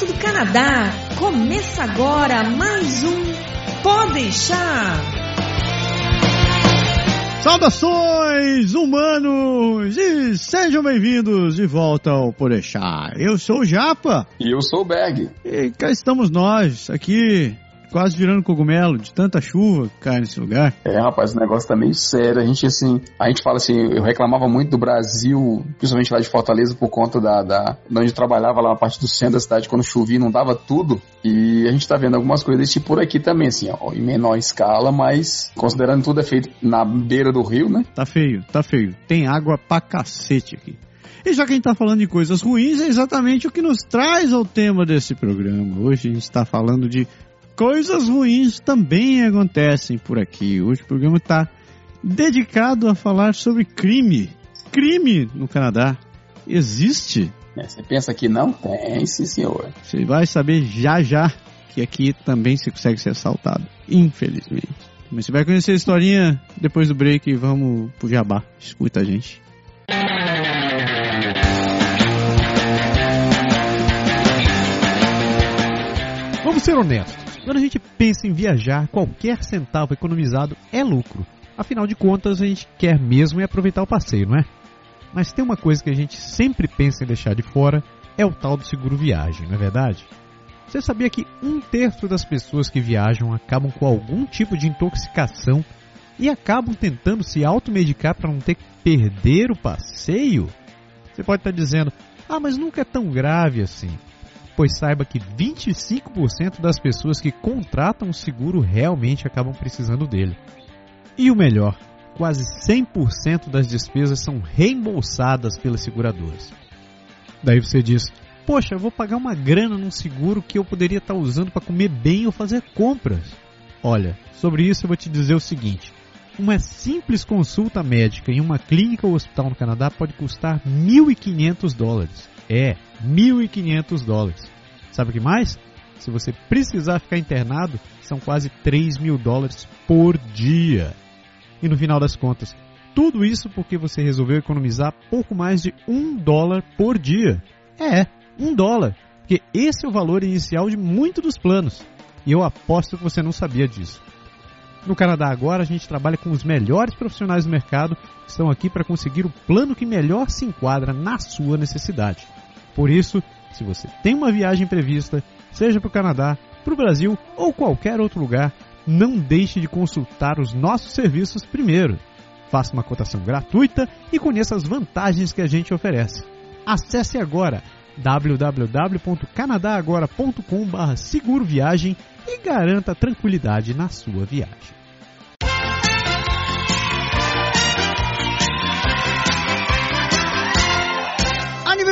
direto do Canadá. Começa agora mais um Pode deixar. Saudações, humanos, e sejam bem-vindos de volta ao Podeixar. Eu sou o Japa. E eu sou o Berg. E cá estamos nós, aqui quase virando cogumelo de tanta chuva que cai nesse lugar. É, rapaz, o negócio tá meio sério. A gente, assim, a gente fala assim, eu reclamava muito do Brasil, principalmente lá de Fortaleza, por conta da, da onde eu trabalhava lá na parte do centro da cidade, quando chovia não dava tudo. E a gente tá vendo algumas coisas desse tipo por aqui também, assim, ó, em menor escala, mas considerando tudo é feito na beira do rio, né? Tá feio, tá feio. Tem água pra cacete aqui. E já que a gente está falando de coisas ruins, é exatamente o que nos traz ao tema desse programa. Hoje a gente está falando de coisas ruins também acontecem por aqui. Hoje o programa está dedicado a falar sobre crime. Crime no Canadá existe? É, você pensa que não tem, sim senhor. Você vai saber já já que aqui também se consegue ser assaltado, infelizmente. Mas você vai conhecer a historinha depois do break e vamos pro jabá. Escuta a gente. Vamos ser honestos. Quando a gente pensa em viajar, qualquer centavo economizado é lucro. Afinal de contas, a gente quer mesmo é aproveitar o passeio, não é? Mas tem uma coisa que a gente sempre pensa em deixar de fora, é o tal do seguro viagem, não é verdade? Você sabia que um terço das pessoas que viajam acabam com algum tipo de intoxicação e acabam tentando se automedicar para não ter que perder o passeio? Você pode estar dizendo, ah, mas nunca é tão grave assim pois saiba que 25% das pessoas que contratam o seguro realmente acabam precisando dele. E o melhor, quase 100% das despesas são reembolsadas pelas seguradoras. Daí você diz: Poxa, vou pagar uma grana num seguro que eu poderia estar usando para comer bem ou fazer compras. Olha, sobre isso eu vou te dizer o seguinte: uma simples consulta médica em uma clínica ou hospital no Canadá pode custar 1.500 dólares. É, 1.500 dólares. Sabe o que mais? Se você precisar ficar internado, são quase 3 mil dólares por dia. E no final das contas, tudo isso porque você resolveu economizar pouco mais de um dólar por dia. É, um dólar. Porque esse é o valor inicial de muitos dos planos. E eu aposto que você não sabia disso. No Canadá agora a gente trabalha com os melhores profissionais do mercado que estão aqui para conseguir o plano que melhor se enquadra na sua necessidade. Por isso, se você tem uma viagem prevista, seja para o Canadá, para o Brasil ou qualquer outro lugar, não deixe de consultar os nossos serviços primeiro. Faça uma cotação gratuita e conheça as vantagens que a gente oferece. Acesse agora www.canadagora.com.br seguro viagem e garanta tranquilidade na sua viagem.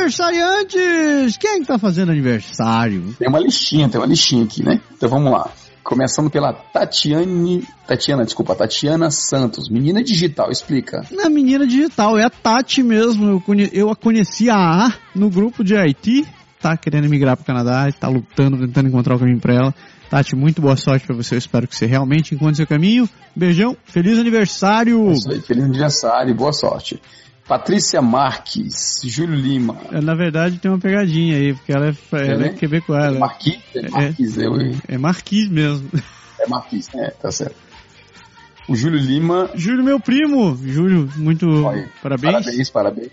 Aniversariantes! Quem está fazendo aniversário? Tem uma listinha, tem uma listinha aqui, né? Então vamos lá. Começando pela Tatiane. Tatiana, desculpa, Tatiana Santos, menina digital, explica. Na menina digital, é a Tati mesmo. Eu, conhe, eu a conheci a A no grupo de Haiti, tá querendo migrar para o Canadá, está lutando, tentando encontrar o caminho para ela. Tati, muito boa sorte para você. Eu espero que você realmente encontre seu caminho. Beijão, feliz aniversário! É isso aí, feliz aniversário e boa sorte. Patrícia Marques, Júlio Lima. É, na verdade tem uma pegadinha aí, porque ela é, ela é, é quebecoara. É Marquis? É Marquis, é, eu... é Marquis mesmo. É Marquis, é, tá certo. O Júlio Lima. Júlio, meu primo. Júlio, muito Olha, parabéns. Parabéns, parabéns.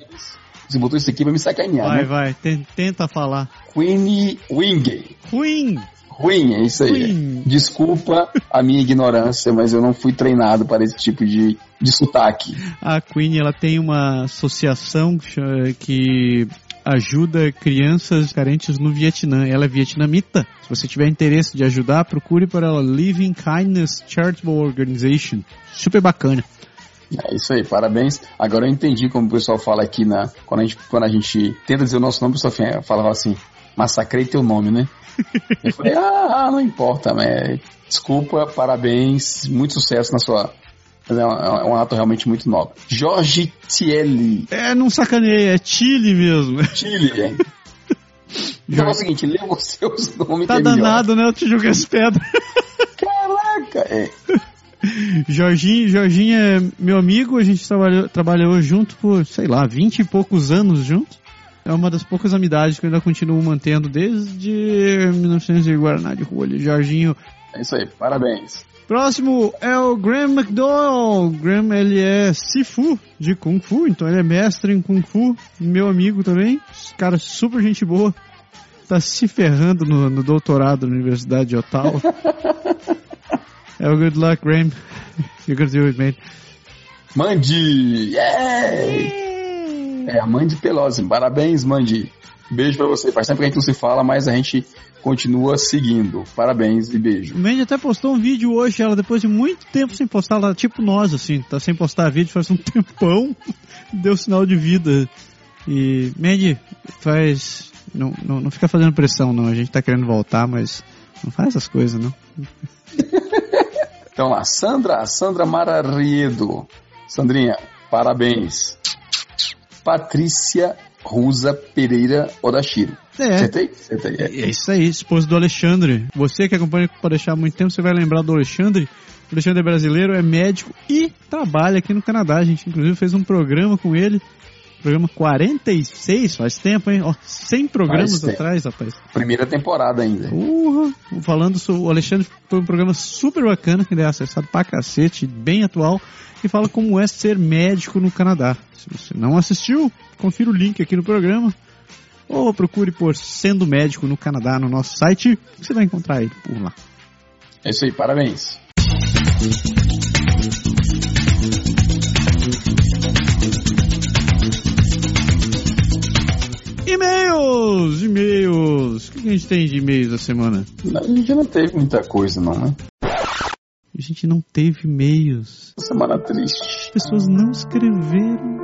Você botou isso aqui pra me sacanear, vai, né? Vai, vai, tenta falar. Queen Wing. Queen. Ruim, é isso aí. Ruim. Desculpa a minha ignorância, mas eu não fui treinado para esse tipo de, de sotaque. A Queen, ela tem uma associação que ajuda crianças carentes no Vietnã. Ela é vietnamita. Se você tiver interesse de ajudar, procure para ela Living Kindness Charitable Organization. Super bacana. É isso aí, parabéns. Agora eu entendi como o pessoal fala aqui na. Quando a gente, quando a gente tenta dizer o nosso nome, o pessoal fala assim, massacrei teu nome, né? Eu falei, ah, não importa, mas desculpa, parabéns, muito sucesso na sua. É um, é um ato realmente muito nobre. Jorge Tielli. É, não sacaneia, é Chile mesmo. Chile, é. Então é o seguinte, lê você os nomes Tá é danado, né? Eu te jogo as pedras. Caraca, é. Jorginho, Jorginho é meu amigo, a gente trabalhou, trabalhou junto por, sei lá, vinte e poucos anos juntos. É uma das poucas amizades que eu ainda continuo mantendo desde 1900 e Guaraná de Rolha. Jorginho. É isso aí, parabéns. Próximo é o Graham McDowell. Graham, ele é Sifu de Kung Fu, então ele é mestre em Kung Fu. Meu amigo também. Cara, super gente boa. Tá se ferrando no, no doutorado na Universidade de Ottawa. é o good luck, Graham. You can do it, man. Mandy! Yeah! É, a Mandy Pelosi. Parabéns, Mandy. Beijo pra você. Faz tempo que a gente não se fala, mas a gente continua seguindo. Parabéns e beijo. O Mandy até postou um vídeo hoje, ela depois de muito tempo sem postar, ela tipo nós, assim, tá sem postar vídeo faz um tempão, deu sinal de vida. E, Mandy, faz. Não, não, não fica fazendo pressão, não. A gente tá querendo voltar, mas não faz essas coisas, não. então lá, Sandra, Sandra Marariedo. Sandrinha, parabéns. Patrícia Rusa Pereira Odashiro. É. Acertei? Acertei. É. é isso aí, esposa do Alexandre. Você que acompanha o deixar há muito tempo, você vai lembrar do Alexandre. O Alexandre é brasileiro, é médico e trabalha aqui no Canadá. A gente, inclusive, fez um programa com ele. Programa 46, faz tempo, hein? Ó, 100 programas atrás, rapaz. Primeira temporada ainda. Uhum. Falando sobre o Alexandre, foi um programa super bacana, que ele é acessado pra cacete, bem atual que fala como é ser médico no Canadá. Se você não assistiu, confira o link aqui no programa. Ou procure por Sendo Médico no Canadá no nosso site, você vai encontrar ele por lá. É isso aí, parabéns. E-mails! E-mails! O que a gente tem de e-mails da semana? A gente não teve muita coisa, não, né? A gente não teve e-mails. Semana triste. As pessoas não escreveram.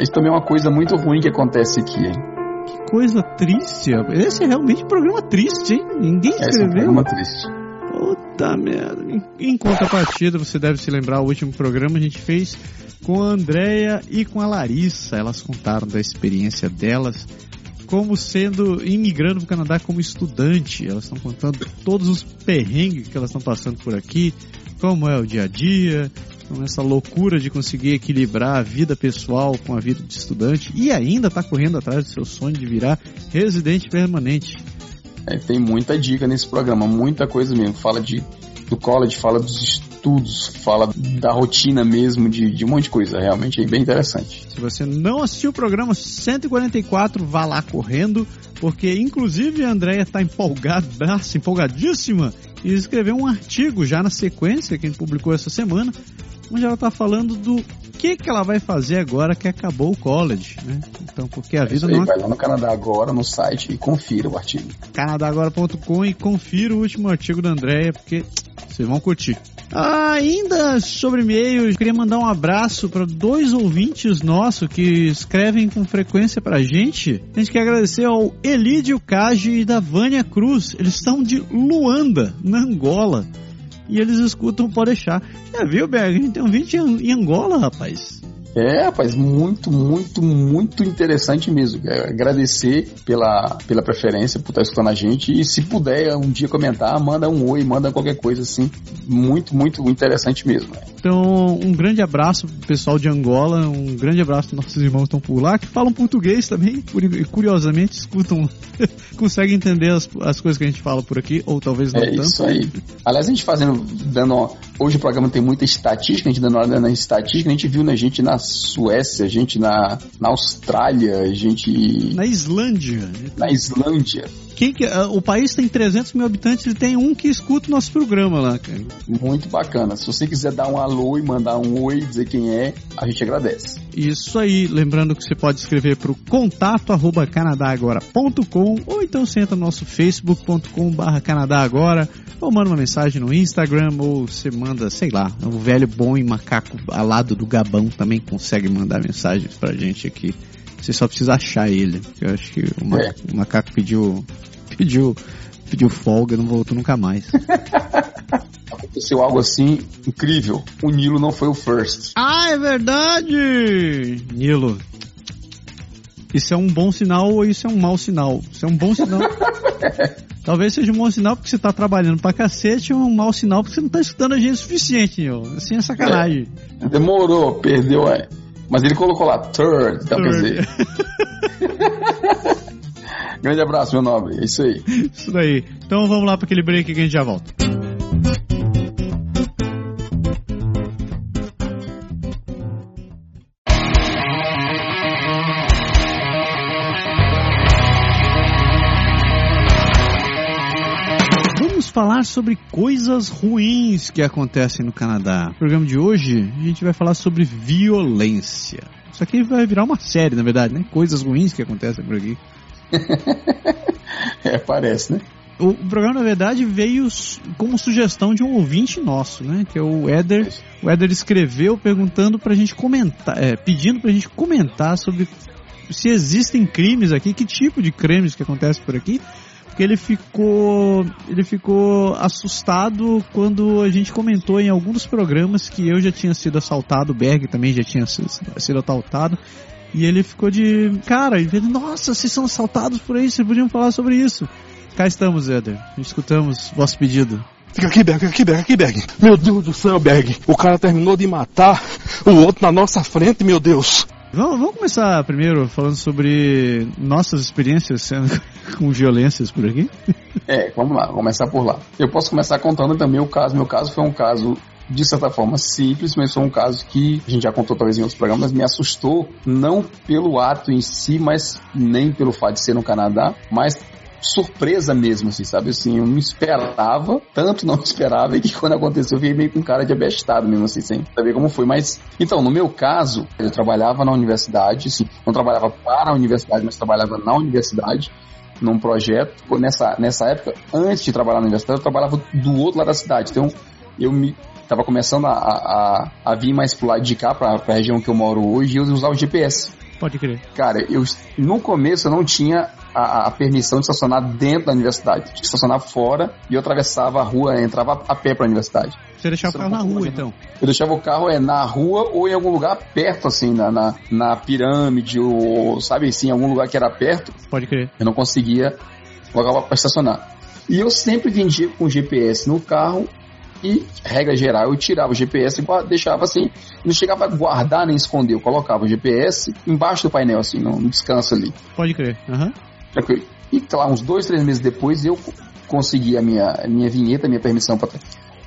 Isso também é uma coisa muito ruim que acontece aqui, hein? Que coisa triste. Esse é realmente um programa triste, hein? Ninguém escreveu. Esse é um programa triste. Puta merda. Em contrapartida, você deve se lembrar, o último programa a gente fez com a Andrea e com a Larissa. Elas contaram da experiência delas como sendo imigrando para o Canadá como estudante. Elas estão contando todos os perrengues que elas estão passando por aqui, como é o dia a dia, com essa loucura de conseguir equilibrar a vida pessoal com a vida de estudante e ainda está correndo atrás do seu sonho de virar residente permanente. É, tem muita dica nesse programa, muita coisa mesmo. Fala de do college, fala dos estudos, fala da rotina mesmo, de, de um monte de coisa. Realmente é bem interessante. Se você não assistiu o programa 144, vá lá correndo, porque inclusive a Andrea está empolgada, empolgadíssima, e escreveu um artigo já na sequência que a gente publicou essa semana, onde ela está falando do que, que ela vai fazer agora que acabou o college, né? Então, porque a é vida aí, não. Vai lá no Canadá Agora, no site, e confira o artigo. canadagora.com e confira o último artigo da Andrea, porque vocês vão curtir. Ainda sobre e-mail, queria mandar um abraço para dois ouvintes nossos que escrevem com frequência para a gente. A gente quer agradecer ao Elídio Kaji e da Vânia Cruz. Eles estão de Luanda, na Angola e eles escutam Pode Deixar. Já viu, Berg? A gente tem um vídeo em Angola, rapaz. É, rapaz, muito, muito, muito interessante mesmo. É, agradecer pela, pela preferência, por estar escutando a gente. E se puder um dia comentar, manda um oi, manda qualquer coisa assim. Muito, muito interessante mesmo. Então, um grande abraço pro pessoal de Angola, um grande abraço para nossos irmãos que estão por lá, que falam português também, curiosamente escutam, conseguem entender as, as coisas que a gente fala por aqui, ou talvez não é tanto. É isso aí. Aliás, a gente fazendo, dando, hoje o programa tem muita estatística, a gente dando hora na estatística, a gente viu na gente na Suécia, gente na, na Austrália, gente. Na Islândia. Na Islândia. Quem que, uh, o país tem 300 mil habitantes e tem um que escuta o nosso programa lá, cara. Muito bacana. Se você quiser dar um alô e mandar um oi, dizer quem é, a gente agradece. Isso aí. Lembrando que você pode escrever para o contato arroba canadagora.com ou então senta no nosso facebook.com barra canadagora ou manda uma mensagem no Instagram ou você manda, sei lá, o velho bom e macaco alado do Gabão também consegue mandar mensagens pra gente aqui. Você só precisa achar ele. Eu acho que o, ma é. o macaco pediu, pediu, pediu folga não voltou nunca mais. Aconteceu algo assim incrível. O Nilo não foi o first. Ah, é verdade! Nilo. Isso é um bom sinal ou isso é um mau sinal? Isso é um bom sinal. Talvez seja um bom sinal porque você tá trabalhando pra cacete ou um mau sinal porque você não tá escutando a gente o suficiente, Nilo. Assim é sacanagem. É. Demorou, perdeu, é. Mas ele colocou lá third, third. quer dizer. Grande abraço, meu nobre. É isso aí. Isso daí. Então vamos lá para aquele break que a gente já volta. Vamos falar sobre coisas ruins que acontecem no Canadá. No programa de hoje, a gente vai falar sobre violência. Isso aqui vai virar uma série, na verdade, né? Coisas ruins que acontecem por aqui. é, parece, né? O, programa, na verdade, veio como sugestão de um ouvinte nosso, né? Que é o Éder. O Éder escreveu perguntando pra gente comentar, é, pedindo pra gente comentar sobre se existem crimes aqui, que tipo de crimes que acontecem por aqui. Porque ele ficou, ele ficou assustado quando a gente comentou em alguns programas que eu já tinha sido assaltado, o Berg também já tinha sido assaltado. E ele ficou de cara, e ele, nossa, vocês são assaltados por aí, vocês podiam falar sobre isso. Cá estamos, Éder. Escutamos vosso pedido. Fica aqui, Berg, aqui, Berg, aqui, Berg. Meu Deus do céu, Berg. O cara terminou de matar o outro na nossa frente, meu Deus. Vamos, vamos começar primeiro falando sobre nossas experiências com violências por aqui? É, vamos lá, vamos começar por lá. Eu posso começar contando também o caso. Meu caso foi um caso de certa forma simples, mas foi um caso que a gente já contou talvez em outros programas, me assustou, não pelo ato em si, mas nem pelo fato de ser no Canadá, mas surpresa mesmo, assim, sabe? Assim, eu não esperava, tanto não esperava, e que quando aconteceu eu fiquei meio com cara de abestado mesmo, assim, sem saber como foi. Mas, então, no meu caso, eu trabalhava na universidade, assim, não trabalhava para a universidade, mas trabalhava na universidade, num projeto. Nessa, nessa época, antes de trabalhar na universidade, eu trabalhava do outro lado da cidade. Então, eu me estava começando a, a, a, vir mais pro lado de cá, para a região que eu moro hoje, e eu usava o GPS. Pode crer. Cara, eu no começo eu não tinha a, a, permissão de estacionar dentro da universidade. Tinha que estacionar fora e eu atravessava a rua, entrava a pé para a universidade. Você deixava o carro na rua, então? Eu deixava o carro é, na rua ou em algum lugar perto, assim, na, na, na pirâmide, ou sabe assim, em algum lugar que era perto. Pode crer. Eu não conseguia colocar para estacionar. E eu sempre vendia com GPS no carro e, regra geral, eu tirava o GPS e deixava assim, não chegava a guardar nem esconder, eu colocava o GPS embaixo do painel, assim, no, descanso ali. Pode crer, uhum. E lá, uns dois, três meses depois, eu consegui a minha, a minha vinheta, a minha permissão para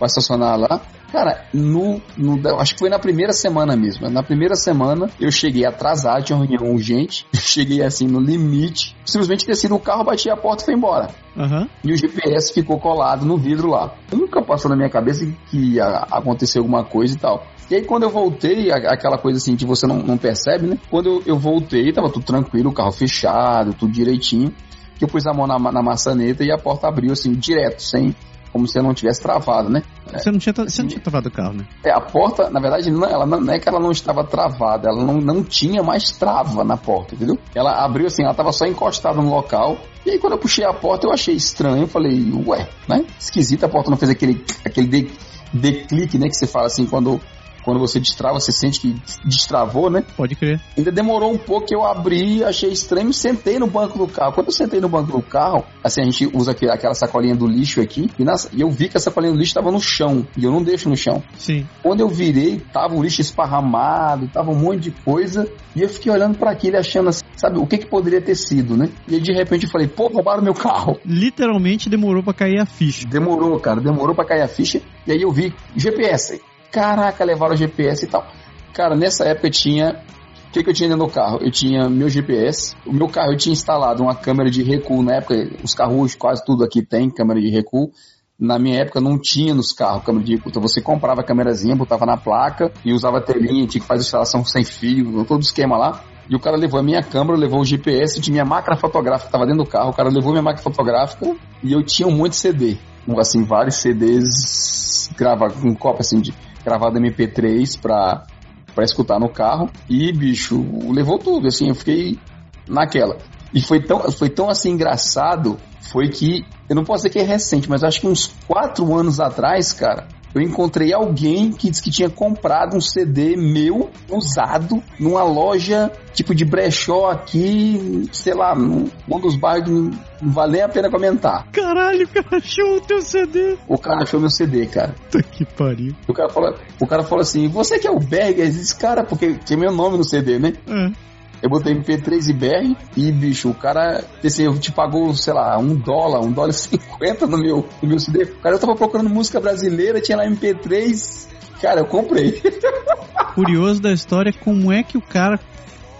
estacionar lá. Cara, no, no, acho que foi na primeira semana mesmo. Na primeira semana eu cheguei atrasado, tinha uma reunião urgente. cheguei assim no limite. Simplesmente desci no carro, bati a porta e foi embora. Uhum. E o GPS ficou colado no vidro lá. Nunca passou na minha cabeça que ia acontecer alguma coisa e tal. E aí quando eu voltei, aquela coisa assim que você não, não percebe, né? Quando eu, eu voltei, tava tudo tranquilo, o carro fechado, tudo direitinho. Que eu pus a mão na, na maçaneta e a porta abriu assim, direto, sem, como se eu não tivesse travado, né? Você não tinha, você não tinha travado o carro, né? É, a porta, na verdade, não, ela não, não é que ela não estava travada, ela não, não tinha mais trava na porta, entendeu? Ela abriu assim, ela estava só encostada no local. E aí, quando eu puxei a porta, eu achei estranho. Eu falei, ué, né? Esquisita, a porta não fez aquele, aquele de, declique, né? Que você fala assim, quando quando você destrava, você sente que destravou, né? Pode crer. Ainda demorou um pouco que eu abri, achei estranho e sentei no banco do carro. Quando eu sentei no banco do carro, assim, a gente usa aquela sacolinha do lixo aqui, e, e eu vi que a sacolinha do lixo estava no chão, e eu não deixo no chão. Sim. Quando eu virei, tava o lixo esparramado, tava um monte de coisa, e eu fiquei olhando para aquilo achando assim, sabe, o que que poderia ter sido, né? E aí, de repente eu falei, pô, roubaram meu carro. Literalmente demorou para cair a ficha. Demorou, cara, demorou para cair a ficha, e aí eu vi GPS caraca, levaram o GPS e tal. Cara, nessa época tinha. O que, que eu tinha dentro do carro? Eu tinha meu GPS. O meu carro eu tinha instalado uma câmera de recuo. Na época, os carros, quase tudo aqui tem câmera de recuo. Na minha época não tinha nos carros câmera de recuo. Então você comprava a câmerazinha, botava na placa e usava a telinha, tinha que fazer instalação sem fio, todo esquema lá. E o cara levou a minha câmera, levou o GPS de minha máquina fotográfica, tava dentro do carro. O cara levou minha máquina fotográfica e eu tinha um monte de CD. Assim, vários CDs gravados com cópia assim de gravado MP3 pra, pra escutar no carro. E, bicho, levou tudo, assim, eu fiquei naquela. E foi tão, foi tão assim engraçado, foi que, eu não posso dizer que é recente, mas acho que uns quatro anos atrás, cara, eu encontrei alguém que disse que tinha comprado um CD meu usado numa loja tipo de brechó aqui, sei lá, num, um dos bairros não vale nem a pena comentar. Caralho, o cara achou o teu CD. O cara achou meu CD, cara. Puta que pariu. O cara falou, o cara falou assim: Você que é o Berger? Esse cara, porque tinha meu nome no CD, né? É. Eu botei MP3 e BR e, bicho, o cara, assim, te pagou, sei lá, um dólar, um dólar e cinquenta no meu, no meu CD. O cara, eu tava procurando música brasileira, tinha lá MP3, cara, eu comprei. Curioso da história como é que o cara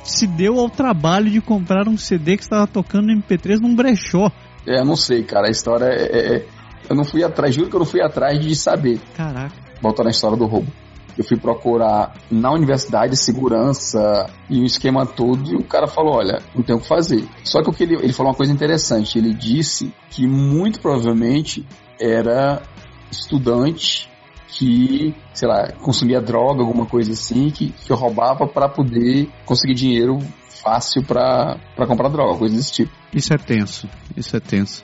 se deu ao trabalho de comprar um CD que estava tocando no MP3 num brechó. É, eu não sei, cara, a história é, é, é... Eu não fui atrás, juro que eu não fui atrás de saber. Caraca. Voltando à história do roubo eu fui procurar na universidade segurança e o esquema todo e o cara falou, olha, não tem o que fazer. Só que o que ele, ele falou uma coisa interessante, ele disse que muito provavelmente era estudante que, sei lá, consumia droga, alguma coisa assim, que, que roubava para poder conseguir dinheiro fácil para comprar droga, coisa desse tipo. Isso é tenso, isso é tenso.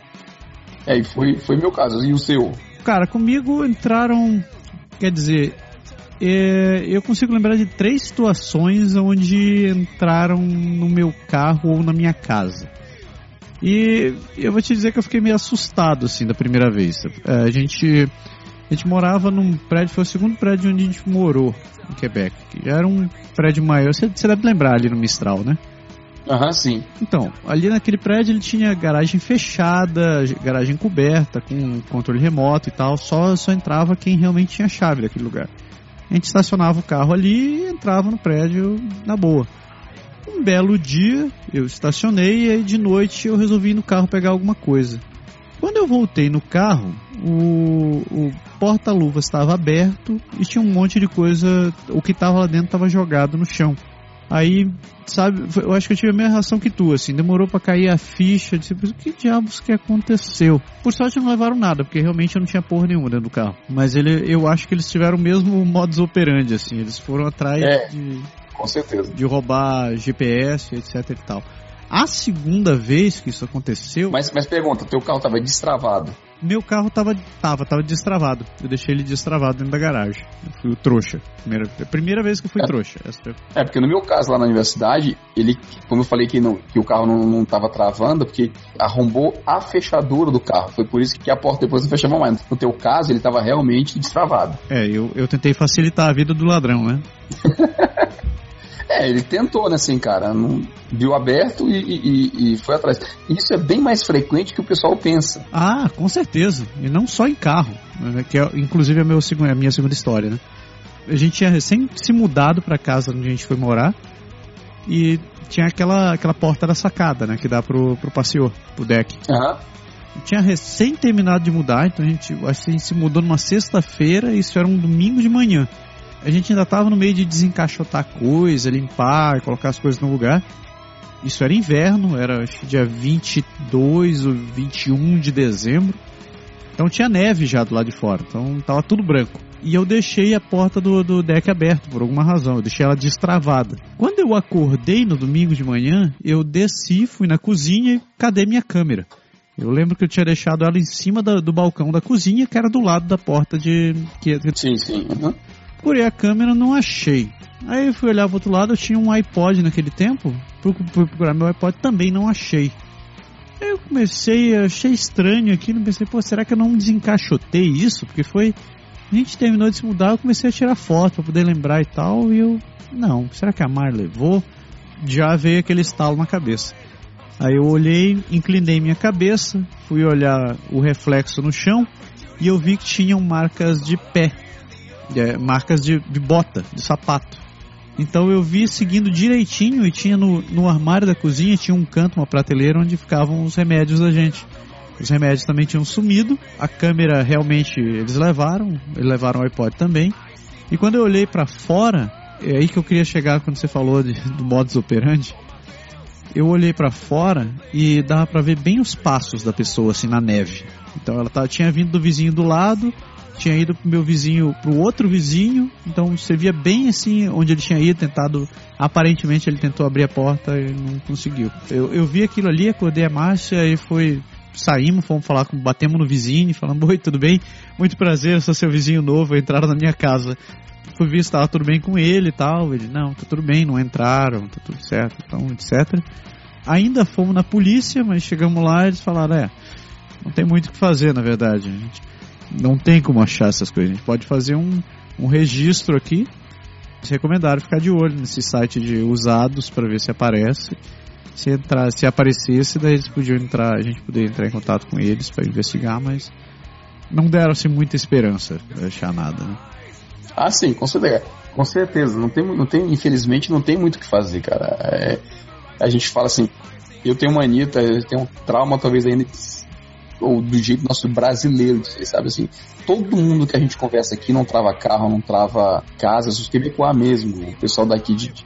É, e foi, foi meu caso. E o seu? Cara, comigo entraram, quer dizer, eu consigo lembrar de três situações onde entraram no meu carro ou na minha casa. E eu vou te dizer que eu fiquei meio assustado assim da primeira vez. É, a gente a gente morava num prédio, foi o segundo prédio onde a gente morou em Quebec. Já era um prédio maior, você, você deve lembrar ali no Mistral, né? Aham, uhum, sim. Então, ali naquele prédio ele tinha garagem fechada, garagem coberta, com controle remoto e tal, só, só entrava quem realmente tinha chave daquele lugar. A gente estacionava o carro ali e entrava no prédio na boa. Um belo dia eu estacionei e de noite eu resolvi ir no carro pegar alguma coisa. Quando eu voltei no carro, o, o porta-luvas estava aberto e tinha um monte de coisa. O que estava lá dentro estava jogado no chão. Aí, sabe, eu acho que eu tive a mesma reação que tu, assim, demorou para cair a ficha, disse, o que diabos que aconteceu? Por sorte não levaram nada, porque realmente eu não tinha porra nenhuma dentro do carro. Mas ele, eu acho que eles tiveram o mesmo modus operandi, assim, eles foram atrás é, de, com certeza. de roubar GPS, etc e tal. A segunda vez que isso aconteceu. Mas, mas pergunta, teu carro estava destravado? Meu carro tava, tava, tava destravado. Eu deixei ele destravado dentro da garagem. Eu fui o trouxa. Primeira, primeira vez que eu fui é. trouxa. É, porque no meu caso lá na universidade, ele, como eu falei que, não, que o carro não, não tava travando, porque arrombou a fechadura do carro. Foi por isso que a porta depois não fechava mais. No teu caso, ele tava realmente destravado. É, eu, eu tentei facilitar a vida do ladrão, né? É, ele tentou, né, assim, cara, não, viu aberto e, e, e, foi atrás. Isso é bem mais frequente que o pessoal pensa. Ah, com certeza. E não só em carro, né, que é, inclusive é, meu, é a minha segunda história, né? A gente tinha recém se mudado para casa onde a gente foi morar e tinha aquela, aquela porta da sacada, né, que dá pro, pro passeio, pro deck. Aham. Tinha recém terminado de mudar, então a gente, a gente se mudou numa sexta-feira e isso era um domingo de manhã a gente ainda estava no meio de desencaixotar coisa, limpar, colocar as coisas no lugar. Isso era inverno, era acho que dia 22 ou 21 de dezembro. Então tinha neve já do lado de fora, então tava tudo branco. E eu deixei a porta do, do deck aberta por alguma razão, eu deixei ela destravada. Quando eu acordei no domingo de manhã, eu desci, fui na cozinha e cadê minha câmera? Eu lembro que eu tinha deixado ela em cima do, do balcão da cozinha, que era do lado da porta de. Que, sim, sim. Uhum. Procurei a câmera, não achei. Aí eu fui olhar pro outro lado, eu tinha um iPod naquele tempo. Fui procurar meu iPod, também não achei. Aí eu comecei, achei estranho aqui, não pensei, pô, será que eu não desencaixotei isso? Porque foi. A gente terminou de se mudar, eu comecei a tirar foto pra poder lembrar e tal, e eu. Não, será que a Mar levou? Já veio aquele estalo na cabeça. Aí eu olhei, inclinei minha cabeça, fui olhar o reflexo no chão e eu vi que tinham marcas de pé é, marcas de, de bota, de sapato. Então eu vi seguindo direitinho e tinha no, no armário da cozinha, tinha um canto, uma prateleira onde ficavam os remédios da gente. Os remédios também tinham sumido, a câmera realmente eles levaram, eles levaram o iPod também. E quando eu olhei para fora, é aí que eu queria chegar quando você falou de, do modus operandi. Eu olhei para fora e dava para ver bem os passos da pessoa assim na neve. Então ela tava, tinha vindo do vizinho do lado, tinha ido pro meu vizinho, pro outro vizinho, então você via bem assim onde ele tinha ido, tentado, aparentemente ele tentou abrir a porta e não conseguiu. Eu, eu vi aquilo ali, acordei a Márcia e foi, saímos, fomos falar com, batemos no vizinho, falando, oi, tudo bem? Muito prazer, eu sou seu vizinho novo, entraram na minha casa. Fui ver se estava tudo bem com ele e tal, ele, não, tá tudo bem, não entraram, tá tudo certo, então, etc. Ainda fomos na polícia, mas chegamos lá e eles falaram, é, não tem muito o que fazer, na verdade. A gente não tem como achar essas coisas. A gente pode fazer um, um registro aqui recomendaram ficar de olho nesse site de usados para ver se aparece. Se entrar, se aparecesse, daí eles podiam entrar, a gente poderia entrar em contato com eles para investigar, mas não deram assim muita esperança de achar nada. Né? Ah, sim, com certeza. Com certeza. Não tem, não tem, infelizmente, não tem muito o que fazer, cara. É, a gente fala assim, eu tenho uma Anitta, eu tenho um trauma talvez ainda ou do jeito nosso brasileiro, sabe assim, todo mundo que a gente conversa aqui não trava carro, não trava casas, os quebecois mesmo, o pessoal daqui de, de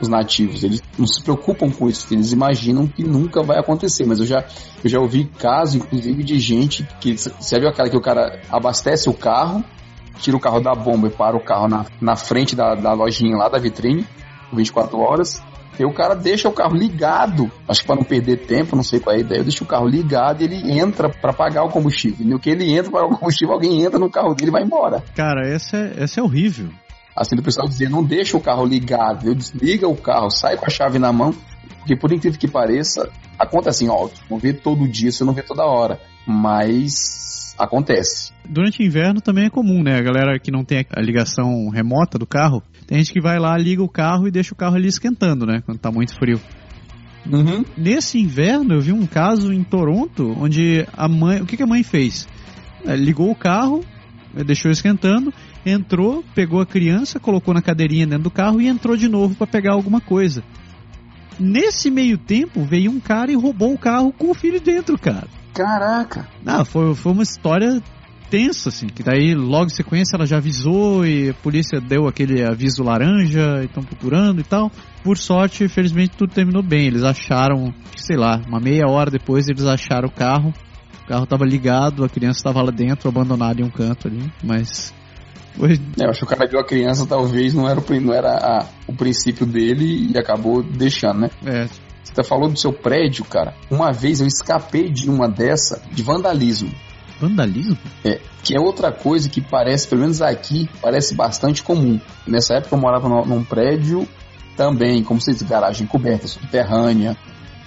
os nativos, eles não se preocupam com isso, eles imaginam que nunca vai acontecer, mas eu já, eu já ouvi casos, inclusive, de gente que, você viu aquela que o cara abastece o carro, tira o carro da bomba e para o carro na, na frente da, da lojinha lá da vitrine, 24 horas, e o cara deixa o carro ligado, acho que para não perder tempo, não sei qual é a ideia, deixa o carro ligado e ele entra para pagar o combustível. E no que ele entra para pagar o combustível, alguém entra no carro dele e vai embora. Cara, essa é, essa é horrível. Assim, do pessoal dizer, não deixa o carro ligado, eu desliga o carro, sai com a chave na mão, porque por incrível que pareça, acontece assim, ó, não vê todo dia, você não vê toda hora, mas acontece. Durante o inverno também é comum, né? A galera que não tem a ligação remota do carro, tem gente que vai lá, liga o carro e deixa o carro ali esquentando, né? Quando tá muito frio. Uhum. Nesse inverno eu vi um caso em Toronto onde a mãe. O que, que a mãe fez? É, ligou o carro, deixou esquentando, entrou, pegou a criança, colocou na cadeirinha dentro do carro e entrou de novo para pegar alguma coisa. Nesse meio tempo veio um cara e roubou o carro com o filho dentro, cara. Caraca! Não, foi, foi uma história tensa, assim, que daí logo em sequência ela já avisou e a polícia deu aquele aviso laranja e estão procurando e tal. Por sorte, felizmente tudo terminou bem. Eles acharam, sei lá, uma meia hora depois eles acharam o carro. O carro estava ligado, a criança estava lá dentro, abandonada em um canto ali, mas foi... É, eu acho que o cara viu a criança, talvez não era, o, não era a, o princípio dele e acabou deixando, né? É. Você falou do seu prédio, cara. Uma vez eu escapei de uma dessa, de vandalismo. Vandalismo? É, que é outra coisa que parece, pelo menos aqui, parece bastante comum. Nessa época eu morava no, num prédio também, como se diz, garagem coberta, subterrânea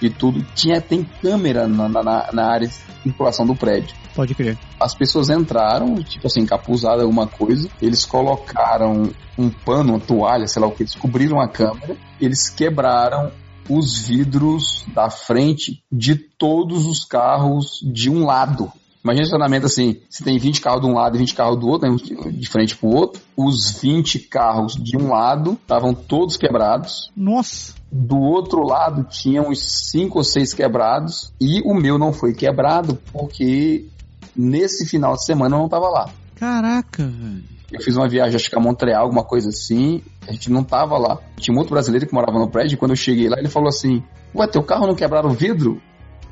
e tudo. Tinha, tem câmera na, na, na área de circulação do prédio. Pode crer. As pessoas entraram, tipo assim, encapuzada alguma coisa, eles colocaram um pano, uma toalha, sei lá o que, eles cobriram a câmera, eles quebraram os vidros da frente de todos os carros de um lado. Imagina estacionamento assim, se tem 20 carros de um lado e 20 carros do outro, né, de frente pro outro, os 20 carros de um lado estavam todos quebrados. Nossa! Do outro lado tinha uns 5 ou 6 quebrados e o meu não foi quebrado porque nesse final de semana eu não tava lá. Caraca, velho. Eu fiz uma viagem, acho que a Montreal, alguma coisa assim. A gente não tava lá. Tinha um outro brasileiro que morava no prédio. E quando eu cheguei lá, ele falou assim: Ué, teu carro não quebraram o vidro?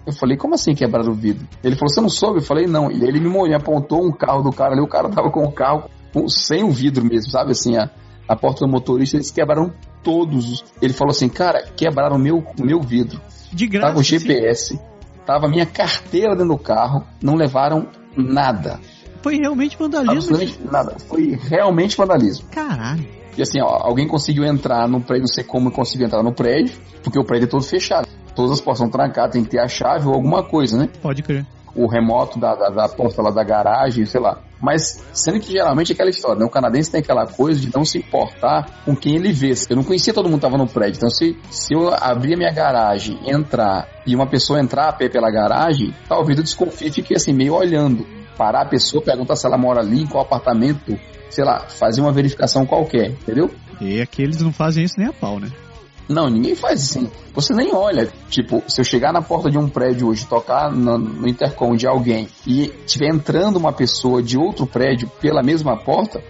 Eu falei, como assim quebrar o vidro? Ele falou, você não soube? Eu falei, não. E ele me, me apontou um carro do cara ali, o cara tava com o carro sem o vidro mesmo, sabe? Assim, a, a porta do motorista, eles quebraram todos. Ele falou assim, cara, quebraram o meu, meu vidro. De graça. Tava o GPS, sim. tava minha carteira dentro do carro, não levaram nada. Foi realmente vandalismo? Nada. Foi realmente vandalismo. Caralho. E assim, ó, alguém conseguiu entrar no prédio, não sei como conseguiu entrar no prédio, porque o prédio é todo fechado todas as portas são trancadas, tem que ter a chave ou alguma coisa, né? Pode crer. O remoto da, da, da porta lá da garagem, sei lá. Mas sendo que geralmente é aquela história, né? O canadense tem aquela coisa de não se importar com quem ele vê. Eu não conhecia todo mundo que tava no prédio. Então, se, se eu abrir a minha garagem, entrar e uma pessoa entrar a pé pela garagem, talvez eu desconfie e fique assim, meio olhando. Parar a pessoa, perguntar se ela mora ali, em qual apartamento, sei lá, fazer uma verificação qualquer, entendeu? E aqui eles não fazem isso nem a pau, né? Não, ninguém faz assim. Você nem olha. Tipo, se eu chegar na porta de um prédio hoje, tocar no, no intercom de alguém e tiver entrando uma pessoa de outro prédio pela mesma porta,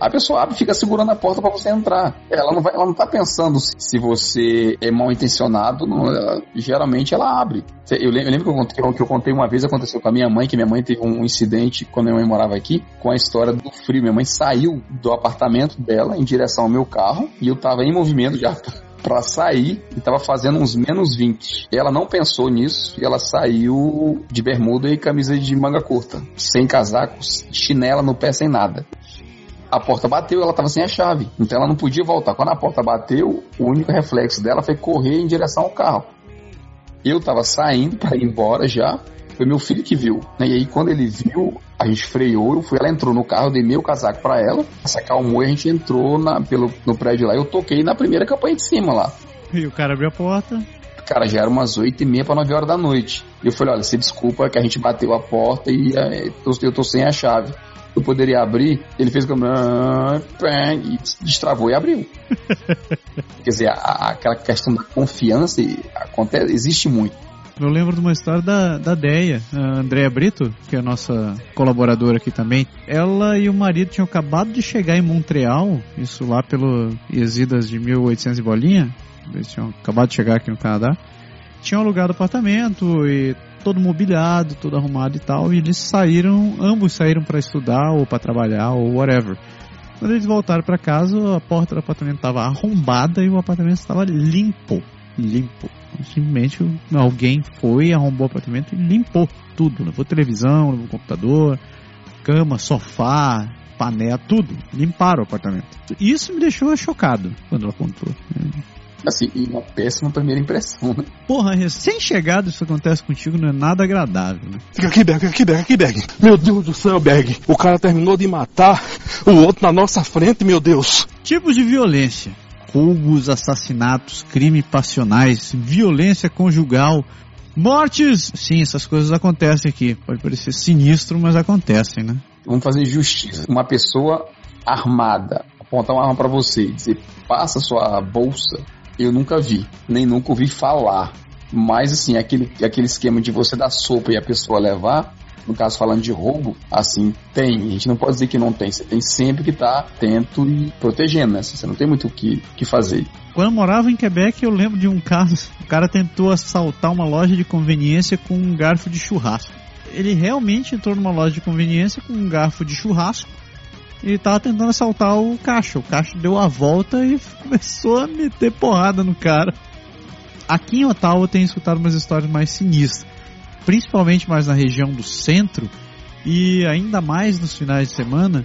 a pessoa abre e fica segurando a porta para você entrar. Ela não, vai, ela não tá pensando se você é mal intencionado, não, ela, geralmente ela abre. Eu lembro, eu lembro que, eu contei, que eu contei uma vez, aconteceu com a minha mãe, que minha mãe teve um incidente quando minha mãe morava aqui, com a história do frio. Minha mãe saiu do apartamento dela em direção ao meu carro e eu tava em movimento já para sair e tava fazendo uns menos 20. Ela não pensou nisso e ela saiu de bermuda e camisa de manga curta, sem casaco, chinela no pé, sem nada. A porta bateu e ela tava sem a chave, então ela não podia voltar. Quando a porta bateu, o único reflexo dela foi correr em direção ao carro. Eu tava saindo para ir embora já, foi meu filho que viu. Né? E aí, quando ele viu, A gente freou, eu fui, ela entrou no carro, eu dei meu casaco para ela, se acalmou e a gente entrou na, pelo, no prédio lá. Eu toquei na primeira campanha de cima lá. E o cara abriu a porta. Cara, já era umas 8 e meia para 9 horas da noite. E eu falei, olha, você desculpa que a gente bateu a porta e é, eu tô sem a chave. Eu poderia abrir, ele fez como e destravou e abriu. Quer dizer, a, aquela questão da confiança acontece, existe muito. Eu lembro de uma história da, da Deia, a Andrea Brito, que é a nossa colaboradora aqui também. Ela e o marido tinham acabado de chegar em Montreal, isso lá pelo Iesidas de 1800 e bolinha. Eles tinham acabado de chegar aqui no Canadá. Tinham alugado apartamento e todo mobiliado, todo arrumado e tal. E eles saíram, ambos saíram para estudar ou para trabalhar ou whatever. Quando eles voltaram para casa, a porta do apartamento estava arrombada e o apartamento estava limpo. Limpo. Simplesmente alguém foi, arrombou o apartamento e limpou tudo. Levou televisão, levou computador, cama, sofá, panela, tudo. Limparam o apartamento. Isso me deixou chocado quando ela contou. Assim, e uma péssima primeira impressão, né? Porra, recém-chegado isso acontece contigo não é nada agradável, né? Fica aqui, Berg, aqui, Berg, aqui, Berg. Meu Deus do céu, Berg. O cara terminou de matar o outro na nossa frente, meu Deus. Tipos de violência roubos, assassinatos, crimes passionais, violência conjugal, mortes. Sim, essas coisas acontecem aqui. Pode parecer sinistro, mas acontecem, né? Vamos fazer justiça. Uma pessoa armada apontar uma arma para você e dizer passa sua bolsa, eu nunca vi, nem nunca ouvi falar. Mas assim, aquele, aquele esquema de você dar sopa e a pessoa levar, no caso falando de roubo, assim, tem. A gente não pode dizer que não tem. Você tem sempre que estar tá atento e protegendo, né? Você não tem muito o que, que fazer. Quando eu morava em Quebec, eu lembro de um caso. O cara tentou assaltar uma loja de conveniência com um garfo de churrasco. Ele realmente entrou numa loja de conveniência com um garfo de churrasco e estava tentando assaltar o caixa. O caixa deu a volta e começou a meter porrada no cara. Aqui em Ottawa eu tenho escutado umas histórias mais sinistras principalmente mais na região do centro e ainda mais nos finais de semana,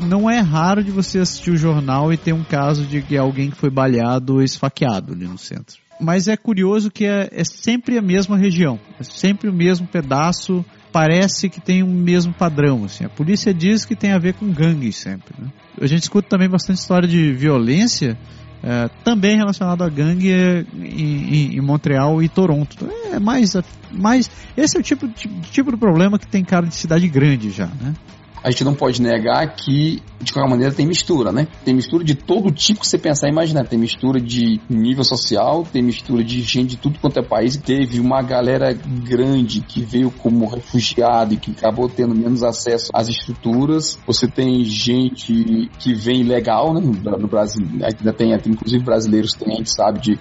não é raro de você assistir o jornal e ter um caso de alguém que foi baleado ou esfaqueado ali no centro. Mas é curioso que é, é sempre a mesma região, é sempre o mesmo pedaço, parece que tem o um mesmo padrão. Assim. A polícia diz que tem a ver com gangues sempre. Né? A gente escuta também bastante história de violência é, também relacionado a gangue é, em, em, Montreal e Toronto. É mais, mais esse é o tipo, tipo, tipo de problema que tem cara de cidade grande já, né? A gente não pode negar que, de qualquer maneira, tem mistura, né? Tem mistura de todo tipo que você pensar e imaginar. Tem mistura de nível social, tem mistura de gente de tudo quanto é país. Teve uma galera grande que veio como refugiado e que acabou tendo menos acesso às estruturas. Você tem gente que vem legal, né? No Brasil, ainda tem, inclusive brasileiros tem, a gente sabe de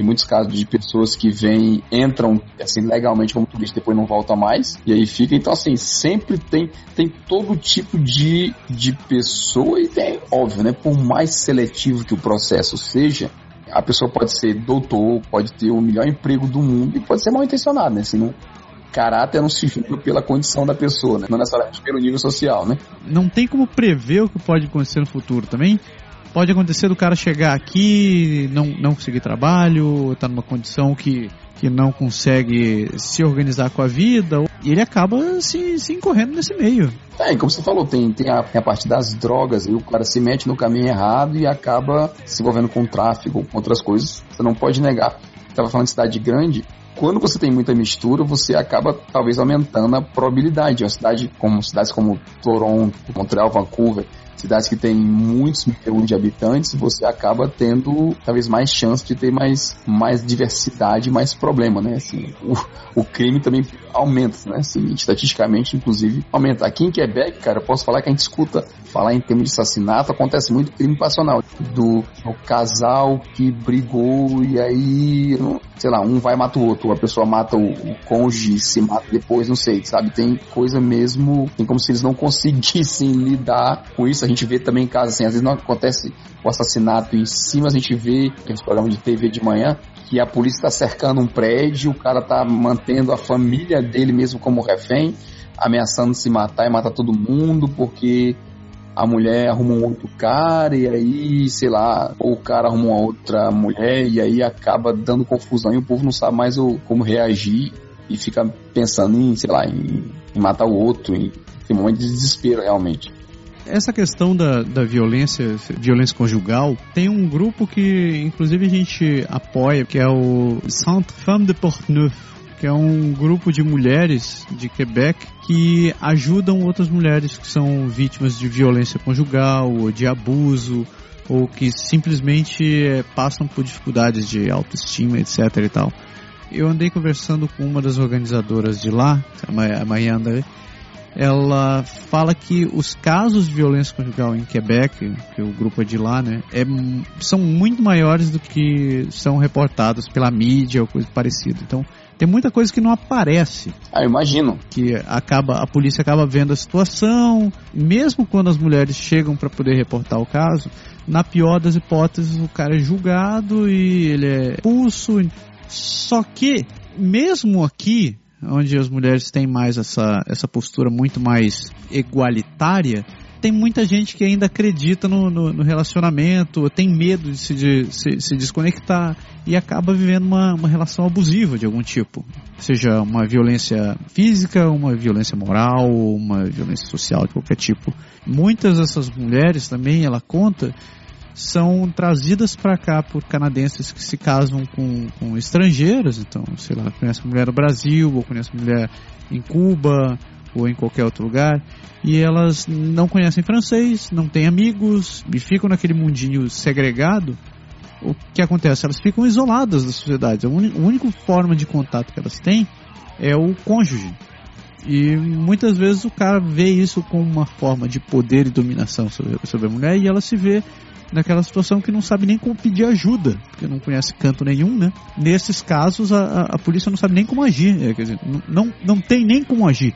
tem muitos casos de pessoas que vêm, entram assim legalmente como turista depois não volta mais e aí fica. Então assim, sempre tem tem todo tipo de, de pessoa e tem, óbvio, né, por mais seletivo que o processo seja, a pessoa pode ser doutor, pode ter o melhor emprego do mundo e pode ser mal intencionada, né? Assim, não, caráter não se julga pela condição da pessoa, né? Não necessariamente pelo nível social, né? Não tem como prever o que pode acontecer no futuro também. Pode acontecer do cara chegar aqui, não, não conseguir trabalho, tá numa condição que, que não consegue se organizar com a vida, e ele acaba se, se incorrendo nesse meio. É, como você falou, tem, tem, a, a parte das drogas, e o cara se mete no caminho errado e acaba se envolvendo com tráfico, com outras coisas. Você não pode negar. Estava falando de cidade grande, quando você tem muita mistura, você acaba talvez aumentando a probabilidade. Uma cidade como cidades como Toronto, Montreal, Vancouver, cidades que têm muitos milhões de habitantes, você acaba tendo talvez mais chance de ter mais, mais diversidade, mais problema, né? Assim, o, o crime também aumenta, né? Assim, estatisticamente, inclusive, aumenta. Aqui em Quebec, cara, eu posso falar que a gente escuta falar em termos de assassinato, acontece muito crime passional. Do, do casal que brigou e aí, sei lá, um vai e mata o outro, a pessoa mata o, o cônjuge, se mata depois, não sei, sabe? Tem coisa mesmo, tem como se eles não conseguissem lidar com isso gente vê também em casa, assim, às vezes não acontece o assassinato em cima, a gente vê aqueles programas de TV de manhã, que a polícia está cercando um prédio, o cara está mantendo a família dele mesmo como refém, ameaçando se matar e matar todo mundo, porque a mulher arruma um outro cara e aí, sei lá, ou o cara arruma uma outra mulher e aí acaba dando confusão e o povo não sabe mais o, como reagir e fica pensando em, sei lá, em, em matar o outro, em, em um momento de desespero realmente. Essa questão da, da violência, violência conjugal, tem um grupo que inclusive a gente apoia, que é o Centre Femme de Portneuf, que é um grupo de mulheres de Quebec que ajudam outras mulheres que são vítimas de violência conjugal ou de abuso ou que simplesmente é, passam por dificuldades de autoestima, etc e tal. Eu andei conversando com uma das organizadoras de lá, a Mayanda, ela fala que os casos de violência conjugal em Quebec, que o grupo é de lá, né, é, são muito maiores do que são reportados pela mídia ou coisa parecida. Então, tem muita coisa que não aparece. Ah, imagino. Que acaba, a polícia acaba vendo a situação, mesmo quando as mulheres chegam para poder reportar o caso, na pior das hipóteses, o cara é julgado e ele é expulso. Só que, mesmo aqui, onde as mulheres têm mais essa, essa postura muito mais igualitária, tem muita gente que ainda acredita no, no, no relacionamento, tem medo de se, de se, se, desconectar e acaba vivendo uma, uma relação abusiva de algum tipo. Seja uma violência física, uma violência moral, uma violência social de qualquer tipo. Muitas dessas mulheres também, ela conta, são trazidas para cá por canadenses que se casam com, com estrangeiros, então, sei lá, conhece mulher no Brasil, ou conhece mulher em Cuba, ou em qualquer outro lugar, e elas não conhecem francês, não têm amigos, e ficam naquele mundinho segregado. O que acontece? Elas ficam isoladas da sociedade. A, única forma de contato que elas têm é o cônjuge. E muitas vezes o cara vê isso como uma forma de poder e dominação sobre, sobre a mulher e ela se vê naquela situação que não sabe nem como pedir ajuda, porque não conhece canto nenhum, né? Nesses casos, a, a polícia não sabe nem como agir, é, quer dizer, não, não tem nem como agir.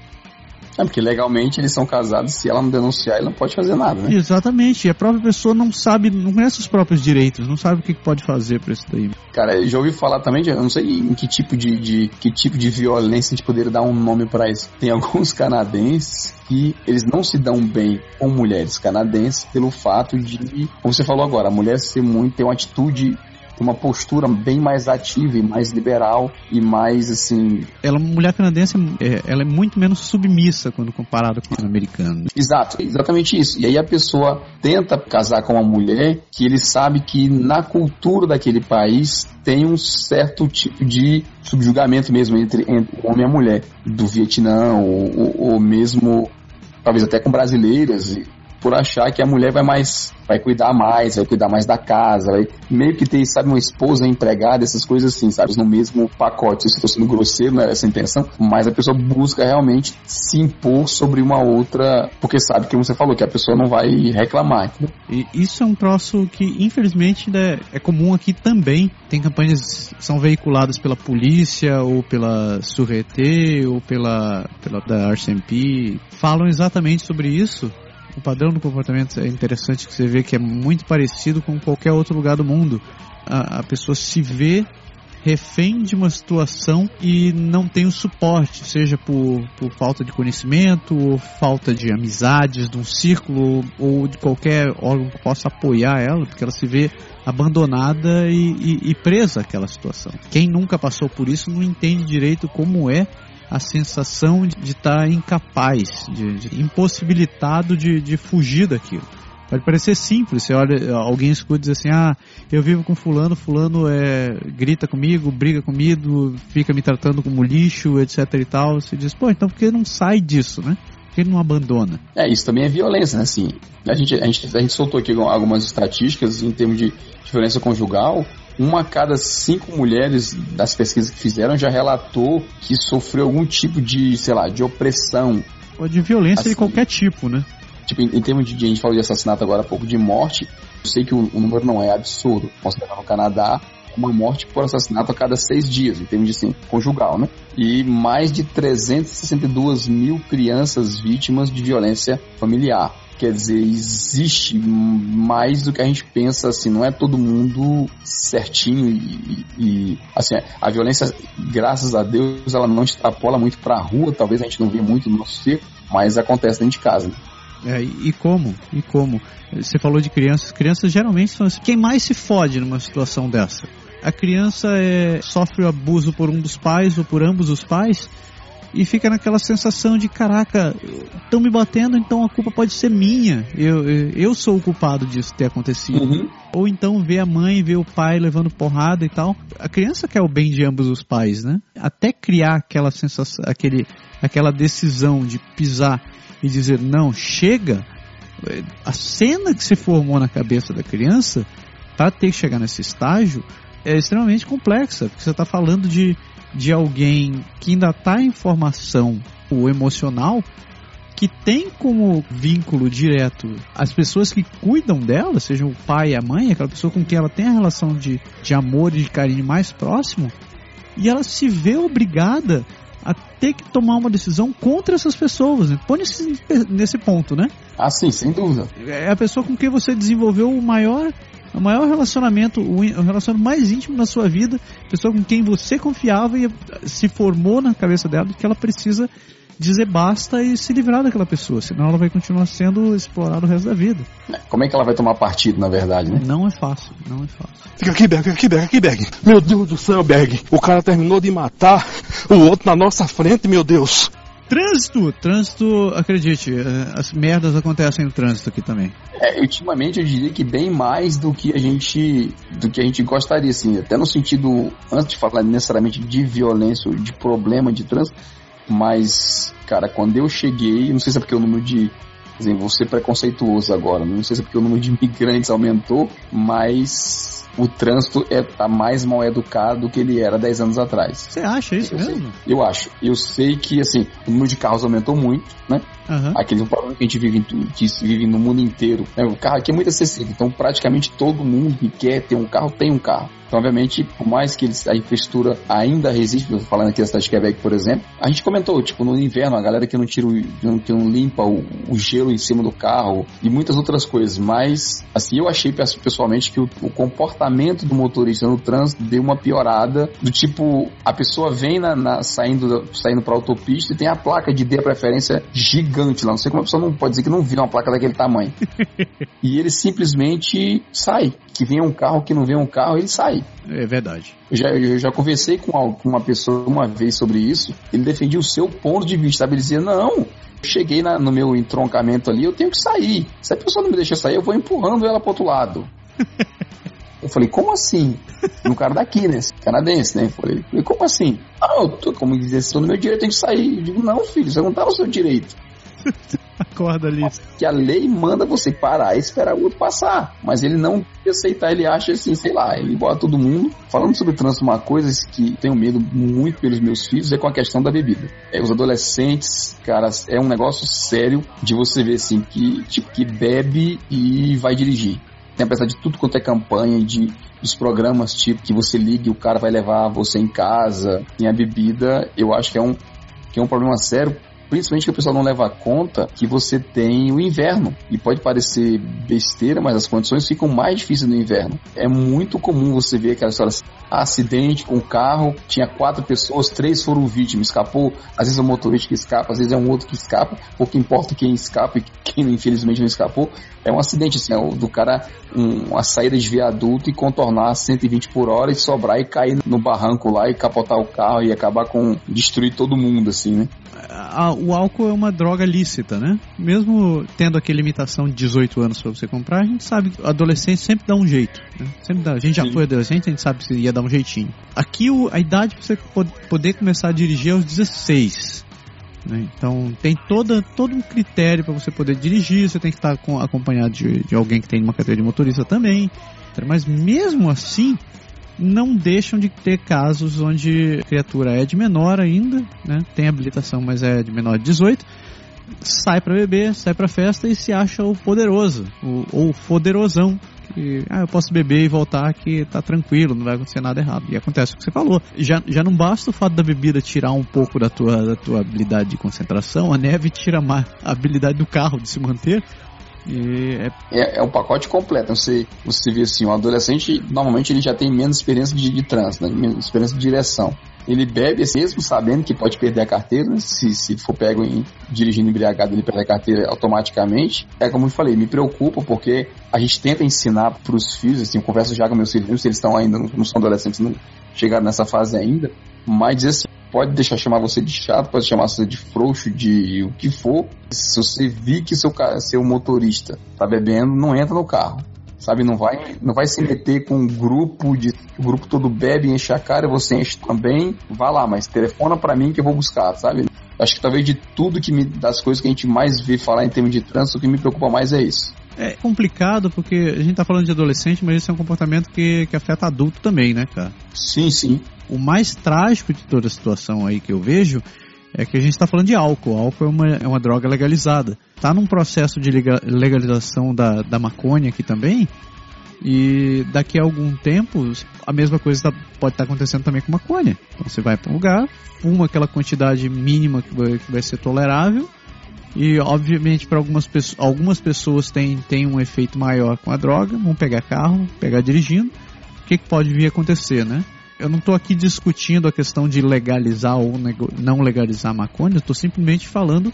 É, porque legalmente eles são casados, se ela não denunciar, ele não pode fazer nada, né? Exatamente, e a própria pessoa não sabe, não conhece os próprios direitos, não sabe o que pode fazer pra isso daí. Cara, já ouvi falar também, de, eu não sei em que tipo de, de que tipo de violência a gente poderia dar um nome para isso. Tem alguns canadenses que eles não se dão bem com mulheres canadenses pelo fato de, como você falou agora, a mulher ser muito, ter uma atitude uma postura bem mais ativa e mais liberal e mais assim. Ela, mulher canadense, é, ela é muito menos submissa quando comparada com os americanos. Exato, exatamente isso. E aí a pessoa tenta casar com uma mulher que ele sabe que na cultura daquele país tem um certo tipo de subjugamento mesmo entre, entre homem e mulher, do Vietnã ou, ou, ou mesmo talvez até com brasileiras por achar que a mulher vai mais vai cuidar mais, vai cuidar mais da casa, vai meio que ter, sabe, uma esposa empregada, essas coisas assim, sabe, no mesmo pacote. Se estou sendo grosseiro, não era essa a intenção, mas a pessoa busca realmente se impor sobre uma outra, porque sabe que você falou, que a pessoa não vai reclamar. E isso é um troço que, infelizmente, né, é comum aqui também. Tem campanhas que são veiculadas pela polícia, ou pela Surreté, ou pela, pela da RCMP, falam exatamente sobre isso o padrão do comportamento é interessante que você vê que é muito parecido com qualquer outro lugar do mundo. A, a pessoa se vê refém de uma situação e não tem o suporte, seja por, por falta de conhecimento, ou falta de amizades, de um círculo, ou de qualquer órgão que possa apoiar ela, porque ela se vê abandonada e, e, e presa àquela situação. Quem nunca passou por isso não entende direito como é a sensação de estar tá incapaz, de, de impossibilitado de, de fugir daquilo. Pode parecer simples, você olha, alguém escuta e diz assim, ah, eu vivo com fulano, fulano é, grita comigo, briga comigo, fica me tratando como lixo, etc e tal. Você diz, pô, então por que não sai disso, né? Por que não abandona? É, isso também é violência, né? Assim, a gente, a gente, a gente soltou aqui algumas estatísticas em termos de, de violência conjugal uma a cada cinco mulheres das pesquisas que fizeram já relatou que sofreu algum tipo de, sei lá, de opressão. Ou de violência assim, de qualquer tipo, né? Tipo, em, em termos de, a gente falou de assassinato agora há pouco, de morte, eu sei que o, o número não é absurdo. Considerando o Canadá, uma morte por assassinato a cada seis dias, em termos de assim, conjugal, né? E mais de 362 mil crianças vítimas de violência familiar. Quer dizer, existe mais do que a gente pensa, assim, não é todo mundo certinho e, e assim, a violência, graças a Deus, ela não extrapola muito pra rua, talvez a gente não vê muito no nosso circo, mas acontece dentro de casa. Né? É, e como? E como? Você falou de crianças. Crianças geralmente são assim, quem mais se fode numa situação dessa? a criança é, sofre o abuso por um dos pais ou por ambos os pais e fica naquela sensação de caraca, estão me batendo, então a culpa pode ser minha. Eu, eu, eu sou o culpado disso ter acontecido. Uhum. Ou então ver a mãe, ver o pai levando porrada e tal. A criança quer o bem de ambos os pais, né? Até criar aquela sensação, aquele, aquela decisão de pisar e dizer não, chega. A cena que se formou na cabeça da criança para ter que chegar nesse estágio é extremamente complexa, porque você está falando de de alguém que ainda está em formação o emocional, que tem como vínculo direto as pessoas que cuidam dela, sejam o pai a mãe, aquela pessoa com quem ela tem a relação de, de amor e de carinho mais próximo, e ela se vê obrigada a ter que tomar uma decisão contra essas pessoas. Né? Põe nesse, nesse ponto, né? Ah, sim, sem dúvida. É a pessoa com quem você desenvolveu o maior o maior relacionamento, o relacionamento mais íntimo na sua vida, pessoa com quem você confiava e se formou na cabeça dela que ela precisa dizer basta e se livrar daquela pessoa, senão ela vai continuar sendo explorada o resto da vida. Como é que ela vai tomar partido, na verdade, né? Não é fácil, não é fácil. Fica aqui, Berg, fica aqui, Berg, aqui, Berg. Meu Deus do céu, Berg. O cara terminou de matar o outro na nossa frente, meu Deus. Trânsito, trânsito, acredite, é, as merdas acontecem no trânsito aqui também. É, ultimamente eu diria que bem mais do que a gente do que a gente gostaria, assim, até no sentido, antes de falar necessariamente de violência ou de problema de trânsito, mas, cara, quando eu cheguei, não sei se é porque o número de Assim, vou ser preconceituoso agora. Não sei se é porque o número de imigrantes aumentou, mas o trânsito é, tá mais mal educado do que ele era 10 anos atrás. Você acha isso eu mesmo? Sei. Eu acho. Eu sei que, assim, o número de carros aumentou muito, né? Uhum. Aquele problema que a gente vive, que vive no mundo inteiro. Né? O carro aqui é muito acessível, então praticamente todo mundo que quer ter um carro tem um carro. Então, obviamente, por mais que eles, a infraestrutura ainda resiste, falando aqui da cidade de Quebec, por exemplo, a gente comentou, tipo, no inverno, a galera que não tira, o, que não limpa o, o, gelo em cima do carro e muitas outras coisas, mas, assim, eu achei pessoalmente que o, o comportamento do motorista no trânsito deu uma piorada, do tipo, a pessoa vem na, na saindo, saindo pra autopista e tem a placa de D preferência gigante lá, não sei como a pessoa não pode dizer que não viu uma placa daquele tamanho. e ele simplesmente sai, que vem um carro, que não vem um carro, ele sai. É verdade. Eu já, eu já conversei com uma pessoa uma vez sobre isso. Ele defendia o seu ponto de vista. Ele dizia: Não, cheguei na, no meu entroncamento ali, eu tenho que sair. Se a pessoa não me deixa sair, eu vou empurrando ela pro outro lado. Eu falei, como assim? Um cara daqui, né? Canadense, né? Eu falei, como assim? Ah, eu tô, como dizer, estou no meu direito, eu tenho que sair. Eu digo, não, filho, você não tá no seu direito. Acorda ali. Que a lei manda você parar e esperar o outro passar. Mas ele não aceitar, ele acha assim, sei lá, ele bota todo mundo. Falando sobre trânsito, uma coisa que tenho medo muito pelos meus filhos é com a questão da bebida. É, os adolescentes, cara, é um negócio sério de você ver assim, que, tipo, que bebe e vai dirigir. Tem apesar de tudo quanto é campanha de dos programas tipo que você liga e o cara vai levar você em casa, tem a bebida, eu acho que é um que é um problema sério principalmente que o pessoal não leva conta que você tem o inverno. E pode parecer besteira, mas as condições ficam mais difíceis no inverno. É muito comum você ver aquelas histórias acidente com carro, tinha quatro pessoas, três foram vítimas, escapou, às vezes é um motorista que escapa, às vezes é um outro que escapa, pouco importa quem escapa e quem infelizmente não escapou, é um acidente assim, é do cara um, uma saída de viaduto e contornar 120 por hora e sobrar e cair no barranco lá e capotar o carro e acabar com destruir todo mundo assim, né? O álcool é uma droga lícita, né? Mesmo tendo aquela limitação de 18 anos para você comprar, a gente sabe que adolescente sempre dá um jeito. Né? Sempre dá. A gente já Sim. foi adolescente, a gente sabe que ia dar um jeitinho. Aqui o, a idade para você poder começar a dirigir é aos 16. Né? Então tem toda, todo um critério para você poder dirigir, você tem que estar com, acompanhado de, de alguém que tem uma cadeira de motorista também. Mas mesmo assim, não deixam de ter casos onde a criatura é de menor ainda, né? tem habilitação, mas é de menor de 18, sai para beber, sai para festa e se acha o poderoso, o, ou poderosão. Que, ah, eu posso beber e voltar que tá tranquilo, não vai acontecer nada errado. E acontece o que você falou. Já, já não basta o fato da bebida tirar um pouco da tua, da tua habilidade de concentração, a neve tira a habilidade do carro de se manter E é... É, é um pacote completo. Você, você vê assim, um adolescente, normalmente ele já tem menos experiência de, de trânsito, né? menos experiência de direção. Ele bebe mesmo sabendo que pode perder a carteira, né? se, se for pego em, dirigindo embriagado, ele perde a carteira automaticamente. É como eu falei, me preocupa porque a gente tenta ensinar para os filhos, assim, eu converso já com meus filhos, eles estão ainda, não são adolescentes, não chegaram nessa fase ainda, mas assim, pode deixar chamar você de chato, pode chamar você de frouxo, de o que for. Se você vir que seu, seu motorista tá bebendo, não entra no carro. Sabe, não vai, não vai se meter com um grupo de. O grupo todo bebe, enche a cara, você enche também. Vá lá, mas telefona para mim que eu vou buscar, sabe? Acho que talvez de tudo que me. das coisas que a gente mais vê falar em termos de trânsito, o que me preocupa mais é isso. É complicado porque a gente tá falando de adolescente, mas isso é um comportamento que, que afeta adulto também, né, cara? Sim, sim. O mais trágico de toda a situação aí que eu vejo é que a gente está falando de álcool. O álcool é uma, é uma droga legalizada. Está num processo de legalização da, da maconha aqui também. E daqui a algum tempo, a mesma coisa tá, pode estar tá acontecendo também com maconha. Então você vai para um lugar, fuma aquela quantidade mínima que vai, que vai ser tolerável. E obviamente para algumas, pessoas, algumas pessoas tem, tem um efeito maior com a droga, vão pegar carro, pegar dirigindo. O que, que pode vir a acontecer, né? eu não estou aqui discutindo a questão de legalizar ou não legalizar a maconha, estou simplesmente falando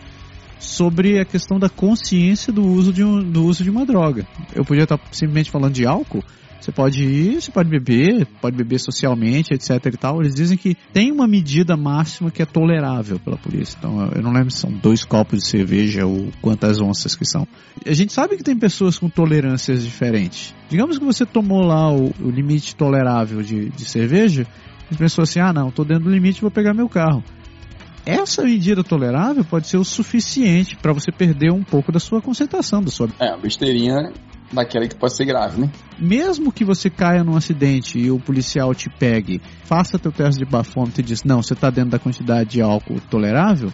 sobre a questão da consciência do uso de, um, do uso de uma droga. Eu podia estar simplesmente falando de álcool, você pode ir, você pode beber, pode beber socialmente, etc e tal. Eles dizem que tem uma medida máxima que é tolerável pela polícia. Então, eu não lembro se são dois copos de cerveja ou quantas onças que são. A gente sabe que tem pessoas com tolerâncias diferentes. Digamos que você tomou lá o, o limite tolerável de, de cerveja, e pensou assim, ah não, estou dentro do limite, vou pegar meu carro essa medida tolerável pode ser o suficiente para você perder um pouco da sua concentração, da sua. É, besteirinha daquela que pode ser grave, né? Mesmo que você caia num acidente e o policial te pegue, faça teu teste de bafômetro e diz, não, você está dentro da quantidade de álcool tolerável,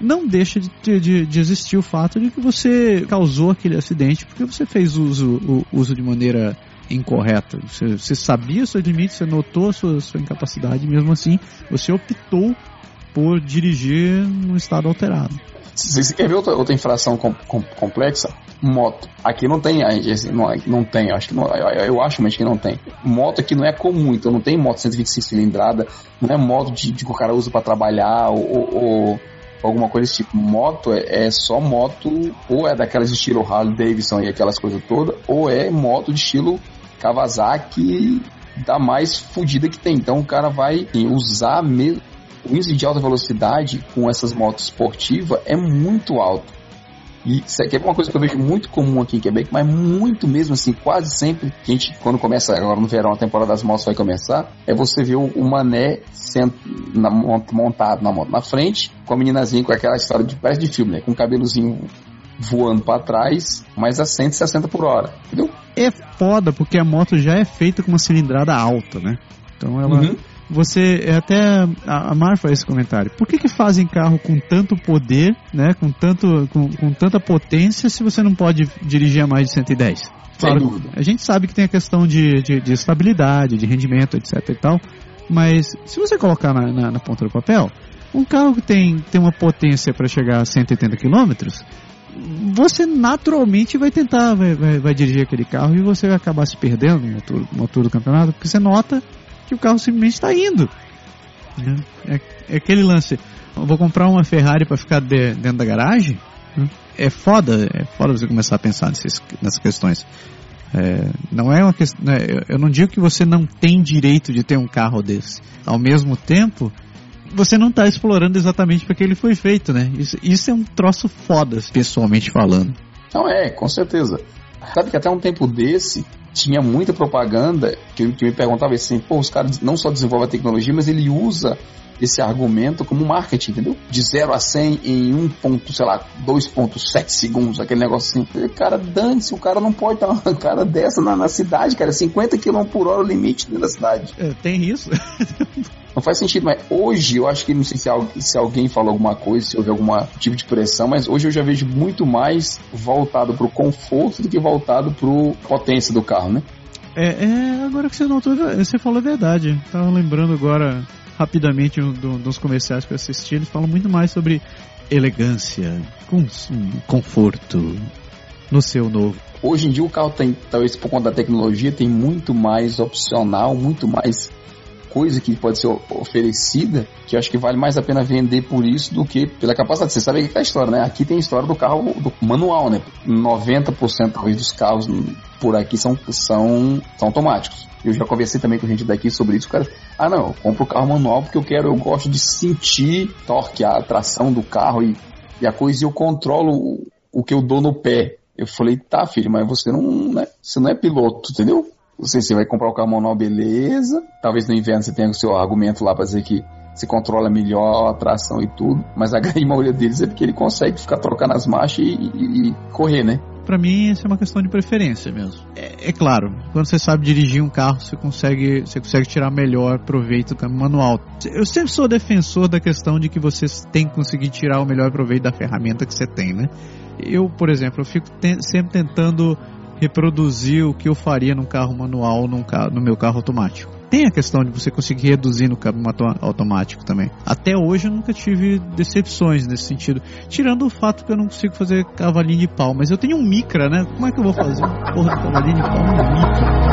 não deixa de, de, de, existir o fato de que você causou aquele acidente porque você fez uso, o, uso de maneira incorreta. Você, você sabia seus limites, você notou a sua, sua incapacidade, mesmo assim você optou por dirigir num estado alterado. Você quer ver outra, outra infração com, com, complexa? Moto. Aqui não tem, não, não tem, acho que não, eu, eu acho mas que não tem. Moto aqui não é comum, então não tem moto 125 cilindrada, não é moto de, de que o cara usa para trabalhar ou, ou, ou, alguma coisa desse tipo. Moto é, é, só moto, ou é daquelas estilo Harley Davidson e aquelas coisas todas, ou é moto de estilo Kawasaki da mais fodida que tem. Então o cara vai assim, usar mesmo o índice de alta velocidade com essas motos esportivas é muito alto. E isso aqui é uma coisa que eu vejo muito comum aqui em Quebec, mas muito mesmo assim, quase sempre que a gente, quando começa, agora no verão, a temporada das motos vai começar, é você ver o, o mané sent, na, montado na moto na frente, com a meninazinha com aquela história de parece de filme, né? Com o cabelozinho voando para trás, mas a 160 por hora, entendeu? É foda, porque a moto já é feita com uma cilindrada alta, né? Então ela. Uhum você é até a Mar faz esse comentário. Por que, que fazem carro com tanto poder, né, com tanto com, com tanta potência se você não pode dirigir a mais de 110? Claro, a gente sabe que tem a questão de, de, de, estabilidade, de rendimento, etc e tal, mas se você colocar na, na, na ponta do papel, um carro que tem, tem uma potência para chegar a 180 km, você naturalmente vai tentar, vai, vai, vai, dirigir aquele carro e você vai acabar se perdendo no motor, no motor do campeonato, porque você nota que o carro simplesmente está indo. É, é, aquele lance. Eu vou comprar uma Ferrari para ficar de, dentro da garagem. Né? É foda, é foda você começar a pensar nessas questões. É, não é uma questão. Né, eu não digo que você não tem direito de ter um carro desse. Ao mesmo tempo, você não está explorando exatamente para que ele foi feito, né? Isso, isso é um troço foda, pessoalmente falando. Não é, com certeza. Sabe que até um tempo desse, tinha muita propaganda que, que me perguntava assim, pô, os caras não só desenvolvem a tecnologia, mas ele usa esse argumento como marketing, entendeu? De 0 a 100 em 1 ponto, sei lá, 2.7 segundos, aquele negócio assim. Cara, dane-se, o cara não pode estar uma cara dessa na, na cidade, cara, 50 km por hora o limite dentro da cidade. É, tem isso. não faz sentido, mas hoje eu acho que não sei se, se alguém falou alguma coisa, se houve algum tipo de pressão, mas hoje eu já vejo muito mais voltado pro conforto do que voltado pro potência do carro, né? É, é agora que você notou, você falou a verdade. Tava lembrando agora rapidamente um dos comerciais que eu assisti, eles falam muito mais sobre elegância, conforto. no seu novo. Hoje em dia o carro tem, talvez por conta da tecnologia, tem muito mais opcional, muito mais coisa que pode ser oferecida, que acho que vale mais a pena vender por isso do que pela capacidade. Você sabe que é a história, né? Aqui tem a história do carro do manual, né? 90% talvez dos carros por aqui são, são, são automáticos. Eu já conversei também com gente daqui sobre isso, cara. Ah, não, eu compro o carro manual porque eu quero, eu gosto de sentir torque, a tração do carro e, e a coisa e eu controlo o, o que eu dou no pé. Eu falei, tá, filho, mas você não, né, você não é piloto, entendeu? Sei, você vai comprar o carro manual, beleza. Talvez no inverno você tenha o seu argumento lá para dizer que se controla melhor a tração e tudo. Mas a grande maioria deles é porque ele consegue ficar trocando as marchas e, e, e correr, né? Para mim, isso é uma questão de preferência mesmo. É, é, claro, quando você sabe dirigir um carro, você consegue, você consegue tirar melhor proveito do câmbio manual. Eu sempre sou defensor da questão de que você tem que conseguir tirar o melhor proveito da ferramenta que você tem, né? Eu, por exemplo, eu fico te sempre tentando reproduzir o que eu faria num carro manual no meu carro automático. Tem a questão de você conseguir reduzir no câmbio automático também. Até hoje eu nunca tive decepções nesse sentido. Tirando o fato que eu não consigo fazer cavalinho de pau. Mas eu tenho um micra, né? Como é que eu vou fazer? Porra, cavalinho de pau um micra.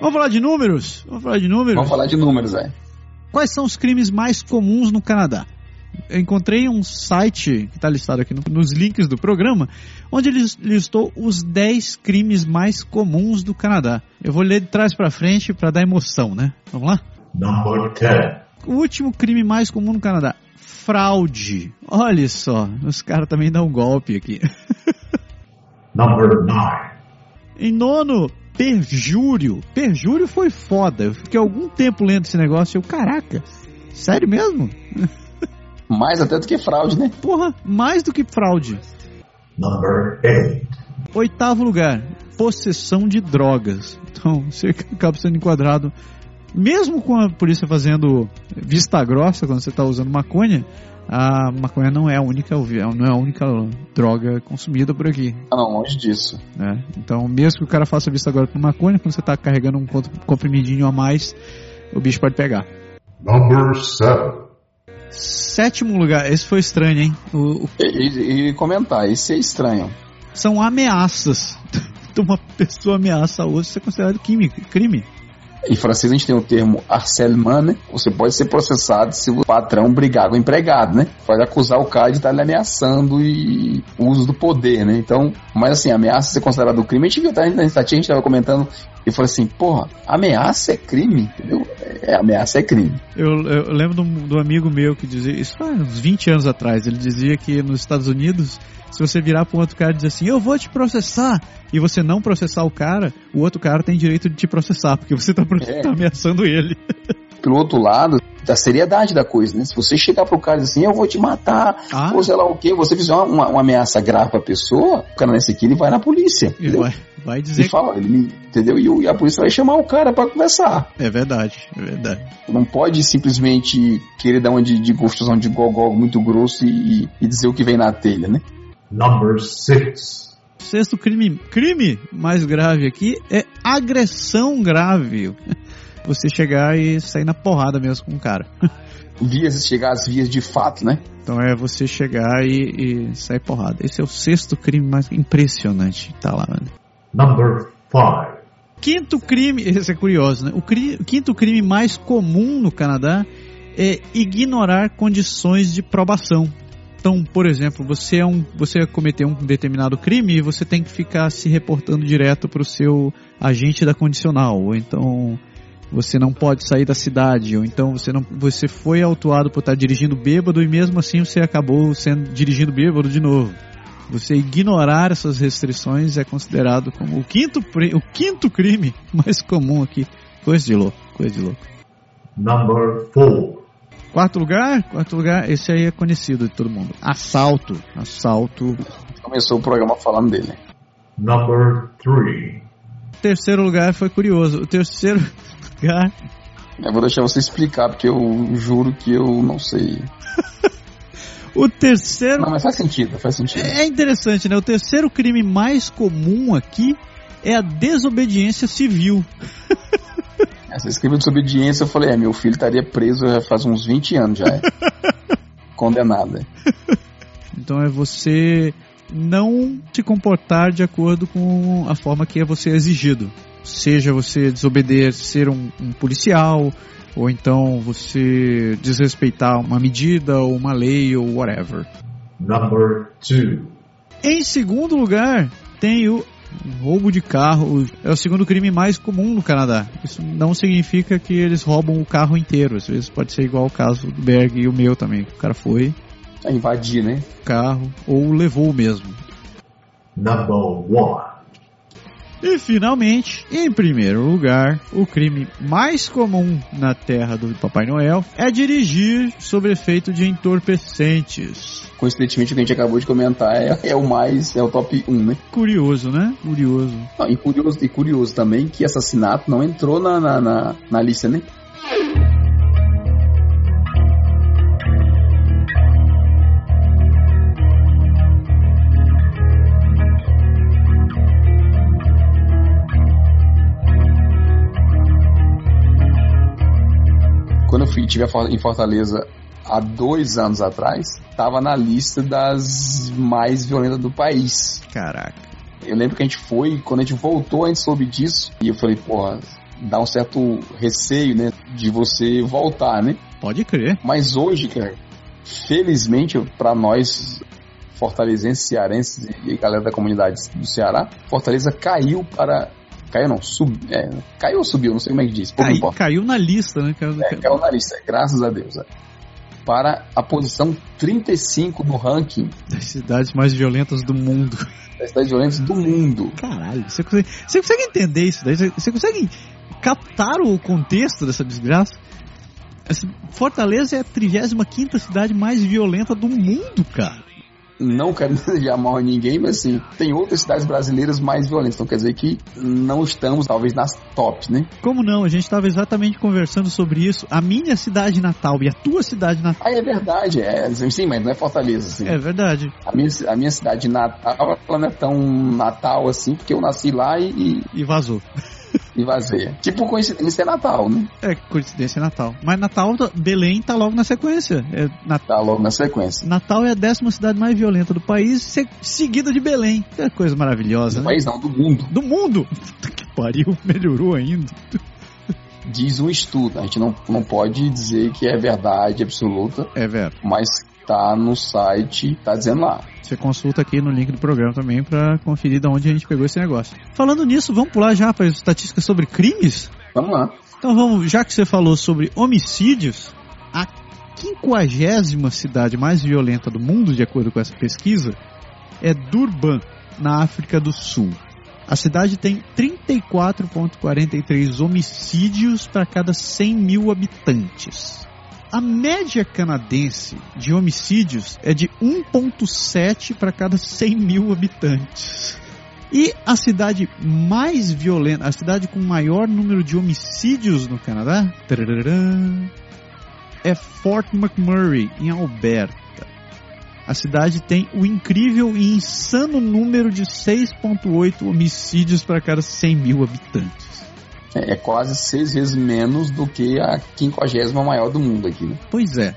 Vamos falar de números? Vamos falar de números? Vamos falar de números, é. Quais são os crimes mais comuns no Canadá? Eu encontrei um site que está listado aqui nos links do programa, onde ele listou os 10 crimes mais comuns do Canadá. Eu vou ler de trás para frente para dar emoção, né? Vamos lá? Number 10. O último crime mais comum no Canadá: fraude. Olha só, os caras também dão um golpe aqui. Number 9. Em nono, perjúrio. Perjúrio foi foda. Eu fiquei algum tempo lendo esse negócio e eu, caraca, sério mesmo? Mais até do que fraude, né? Porra, mais do que fraude. Number 8. Oitavo lugar, possessão de drogas. Então, você acaba sendo enquadrado, mesmo com a polícia fazendo vista grossa quando você está usando maconha, a maconha não é a única não é a única droga consumida por aqui. Ah, não, longe disso. É, então, mesmo que o cara faça vista agora com maconha, quando você está carregando um comprimidinho a mais, o bicho pode pegar. Number 7. Sétimo lugar, esse foi estranho, hein? O, o... E, e, comentar, esse é estranho. São ameaças. Uma pessoa ameaça a outra, isso é considerado crime. crime. Em francês a gente tem o termo harcèlement, né? Você pode ser processado se o patrão brigar com o empregado, né? Pode acusar o cara de estar lhe ameaçando e o uso do poder, né? Então, mas assim, ameaça ser considerado crime. A gente viu, tá, a gente estava comentando e falou assim, porra, ameaça é crime, entendeu? É, ameaça é crime. Eu, eu lembro do, do amigo meu que dizia, isso faz uns 20 anos atrás, ele dizia que nos Estados Unidos se você virar para um outro cara e dizer assim, eu vou te processar, e você não processar o cara, o outro cara tem direito de te processar, porque você está é. tá ameaçando ele. Pelo outro lado, da seriedade da coisa, né? Se você chegar pro cara e dizer assim, eu vou te matar, ah. ou sei lá o quê, você fizer uma, uma, uma ameaça grave pra pessoa, o cara nesse aqui, ele vai na polícia. Ele vai, vai dizer. Ele fala, ele, entendeu? E, a polícia vai chamar o cara para conversar. É verdade, é verdade. Não pode simplesmente querer dar uma de, de gostosão de gogó muito grosso e, e dizer o que vem na telha, né? Number 6. Sexto crime, crime mais grave aqui é agressão grave. Você chegar e sair na porrada mesmo com o cara. Vias, chegar às vias de fato, né? Então é você chegar e, e sair porrada. Esse é o sexto crime mais impressionante. Tá lá, mano. Number 5. Quinto crime, esse é curioso, né? O, cri, o quinto crime mais comum no Canadá é ignorar condições de probação. Então, por exemplo, você é um, você cometeu um determinado crime e você tem que ficar se reportando direto para o seu agente da condicional, ou então você não pode sair da cidade, ou então você não, você foi autuado por estar dirigindo bêbado e mesmo assim você acabou sendo dirigindo bêbado de novo. Você ignorar essas restrições é considerado como o quinto, o quinto crime mais comum aqui. Coisa de louco, coisa de louco. Number 4. Quarto lugar, quarto lugar, esse aí é conhecido de todo mundo. Assalto, assalto. Começou o programa falando dele. Number 3. Terceiro lugar foi curioso. O terceiro lugar. Eu vou deixar você explicar, porque eu juro que eu não sei. o terceiro. Não, mas faz sentido, faz sentido. É interessante, né? O terceiro crime mais comum aqui é a desobediência civil. Essa escreveu desobediência, eu falei, é, meu filho estaria preso já faz uns 20 anos já. é. Condenado. é. Então é você não se comportar de acordo com a forma que é você exigido. Seja você desobedecer um, um policial, ou então você desrespeitar uma medida, ou uma lei, ou whatever. Number 2. Em segundo lugar, tem o roubo de carro. É o segundo crime mais comum no Canadá. Isso não significa que eles roubam o carro inteiro. Às vezes pode ser igual o caso do Berg e o meu também. O cara foi, É invadir, né? o carro, ou levou mesmo. Number 1. E finalmente, em primeiro lugar, o crime mais comum na terra do Papai Noel é dirigir sob efeito de entorpecentes. Coincidentemente, o que a gente acabou de comentar é, é o mais, é o top 1, né? Curioso, né? Curioso. Não, e, curioso, e curioso também que assassinato não entrou na, na, na, na lista, né? Quando eu fui, tive em Fortaleza há dois anos atrás, estava na lista das mais violentas do país. Caraca. Eu lembro que a gente foi, quando a gente voltou, a gente soube disso. E eu falei, porra, dá um certo receio, né? De você voltar, né? Pode crer. Mas hoje, cara, felizmente para nós fortalezenses, cearenses e galera da comunidade do Ceará, Fortaleza caiu para. Caiu não, sub, é, caiu ou subiu, não sei como é que diz. Cai- caiu na lista, né? Caiu- É, caiu na lista, graças a Deus. é. Para a posição 35 no ranking Das cidades mais violentas do mundo. das cidades violentas do mundo. Caralho, você consegue, você consegue entender isso daí? Você, você consegue captar o contexto dessa desgraça? Fortaleza é a 35 cidade mais violenta do mundo, cara. Não quero desejar mal a ninguém, mas assim, tem outras cidades brasileiras mais violentas. Então quer dizer que não estamos, talvez, nas tops, né? Como não? A gente estava exatamente conversando sobre isso. A minha cidade natal e a tua cidade natal. Ah, é verdade, é. Sim, mas não é Fortaleza, assim. É verdade. A, minha, a minha cidade natal, ela não é tão natal assim, porque eu nasci lá e, e, E vazou. e vazei. Tipo, coincidência é Natal, né? É coincidência Natal. Mas Natal, Belém tá logo na sequência. É, Tá logo na sequência. Natal é a décima cidade mais violenta do país, se- seguida de Belém. Que coisa maravilhosa, Do né? país não, do mundo. Do mundo! Puta que pariu, melhorou ainda. Diz um estudo. A gente não, não pode dizer que é verdade absoluta, É, velho. mas tá no site, tá dizendo lá. Você consulta aqui no link do programa também pra conferir de onde a gente pegou esse negócio. Falando nisso, vamos pular já para as estatísticas sobre crimes? Vamos lá. Então vamos, já que você falou sobre homicídios, a quinquagésima cidade mais violenta do mundo, de acordo com essa pesquisa, é Durban, na África do Sul. A cidade tem 34,43 homicídios para cada 100 mil habitantes. A média canadense de homicídios é de 1,7 para cada 100 mil habitantes. E a cidade mais violenta, a cidade com maior número de homicídios no Canadá, é Fort McMurray, em Alberta. A cidade tem o incrível e insano número de 6,8 homicídios para cada 100 mil habitantes. É, é quase seis vezes menos do que a quinquagésima maior do mundo aqui, né? Pois é.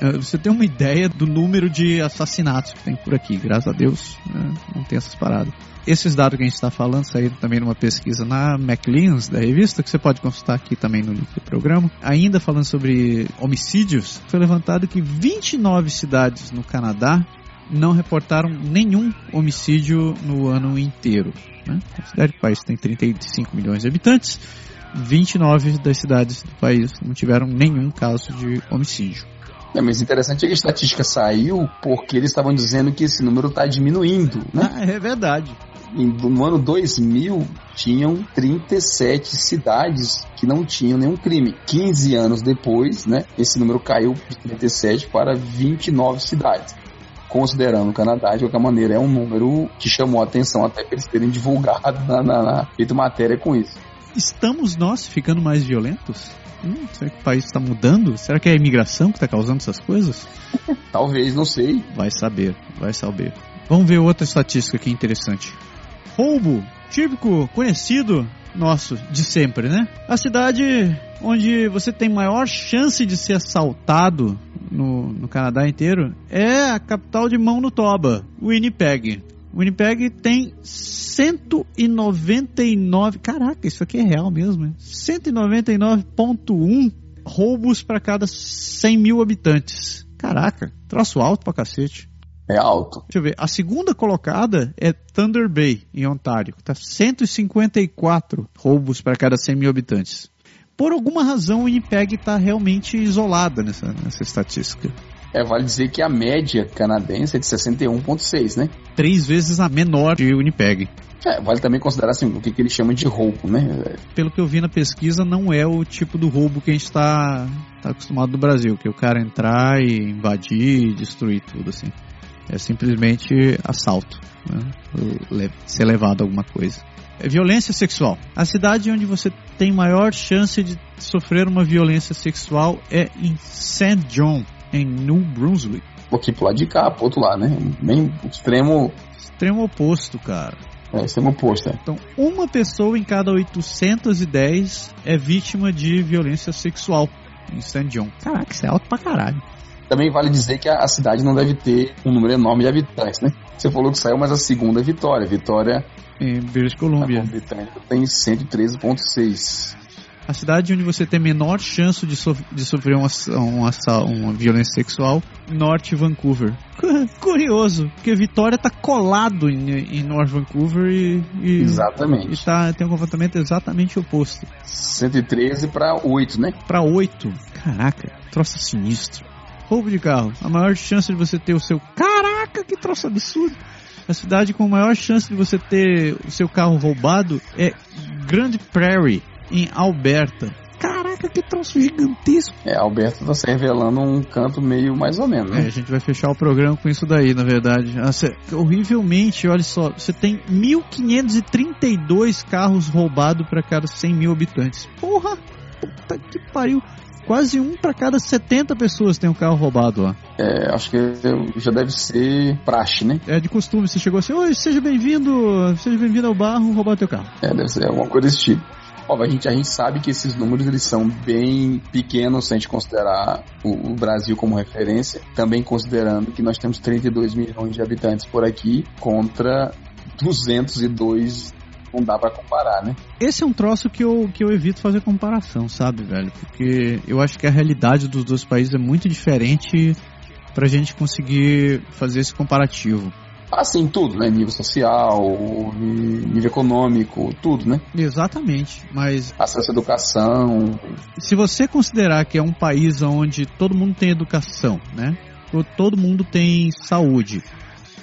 Eh, Você tem uma ideia do número de assassinatos que tem por aqui, graças a Deus, né? não tem essas paradas. Esses dados que a gente está falando saíram também numa pesquisa na Maclean's, da revista, que você pode consultar aqui também no link do programa. Ainda falando sobre homicídios, foi levantado que 29 cidades no Canadá não reportaram nenhum homicídio no ano inteiro. Né? A cidade do país tem 35 milhões de habitantes, 29 das cidades do país não tiveram nenhum caso de homicídio. É, mas interessante é que a estatística saiu porque eles estavam dizendo que esse número está diminuindo, né? Ah, é verdade. No ano 2000, tinham 37 cidades que não tinham nenhum crime. 15 anos depois, né, esse número caiu de 37 para 29 cidades. Considerando o Canadá, de qualquer maneira, é um número que chamou a atenção até para eles terem divulgado, na, na, na, feito matéria com isso. Estamos nós ficando mais violentos? Hum, será que o país está mudando? Será que é a imigração que está causando essas coisas? Talvez, não sei. Vai saber, vai saber. Vamos ver outra estatística aqui interessante. roubo típico, conhecido nosso de sempre, né? A cidade onde você tem maior chance de ser assaltado no, no Canadá inteiro é a capital de mão no toba, Winnipeg. Winnipeg tem 199. Caraca, isso aqui é real mesmo, né? 199,1 roubos para cada 100 mil habitantes. Caraca, troço alto pra cacete. É alto. Deixa eu ver. A segunda colocada é Thunder Bay, em Ontário. Tá 154 roubos para cada 100 mil habitantes. Por alguma razão, Winnipeg está realmente isolada nessa, nessa estatística. É, vale dizer que a média canadense é de 61,6, né? Três vezes a menor de Winnipeg. É, vale também considerar assim, o que, que eles chamam de roubo, né? Pelo que eu vi na pesquisa, não é o tipo do roubo que a gente está tá acostumado no Brasil, que é o cara entrar e invadir, destruir tudo assim. É simplesmente assalto, né? ser levado a alguma coisa. É violência sexual. A cidade onde você tem maior chance de sofrer uma violência sexual é em St. John, em New Brunswick. Um pouquinho pro lado de cá, pro outro lado, né? Bem extremo. Extremo oposto, cara. É, extremo oposto, é. Então, uma pessoa em cada 810 é vítima de violência sexual em St. John. Caraca, isso é alto pra caralho. Também vale dizer que a cidade não deve ter um número enorme de habitantes, né? Você falou que saiu, mas a segunda é Vitória. Vitória. Em British Columbia. Tem 113,6. A cidade onde você tem menor chance de, sof de sofrer uma, uma, uma, violência sexual, Norte Vancouver. Curioso, porque Vitória está colado em, em North Vancouver e, e, exatamente. e tá, tem um comportamento exatamente oposto. 113 para 8, né? Para 8. Caraca, troço sinistro. Roubo de carro. A maior chance de você ter o seu. Caraca, que troço absurdo! A cidade com a maior chance de você ter o seu carro roubado é Grand Prairie, em Alberta. Caraca, que troço gigantesco! É, Alberta tá se revelando um canto meio mais ou menos, né? É, a gente vai fechar o programa com isso daí, na verdade. Nossa, horrivelmente, olha só, você tem 1.532 carros roubados para cada 100 mil habitantes. Porra! Puta que pariu! Quase um para cada 70 pessoas tem um carro roubado lá. É, acho que já deve ser praxe, né? É de costume, você chegou assim, oi, seja bem-vindo, seja bem-vindo ao bar, vamos roubar o teu carro. É, deve ser alguma coisa desse tipo. Ó, a gente, a gente sabe que esses números eles são bem pequenos se a gente considerar o, o, Brasil como referência, também considerando que nós temos 32 milhões de habitantes por aqui contra 202 não dá para comparar, né? Esse é um troço que eu, que eu evito fazer comparação, sabe, velho? Porque eu acho que a realidade dos dois países é muito diferente pra gente conseguir fazer esse comparativo. Assim, tudo, né? Nível social, nível econômico, tudo, né? Exatamente, mas... Acesso à educação... Se você considerar que é um país onde todo mundo tem educação, né? Todo mundo tem saúde,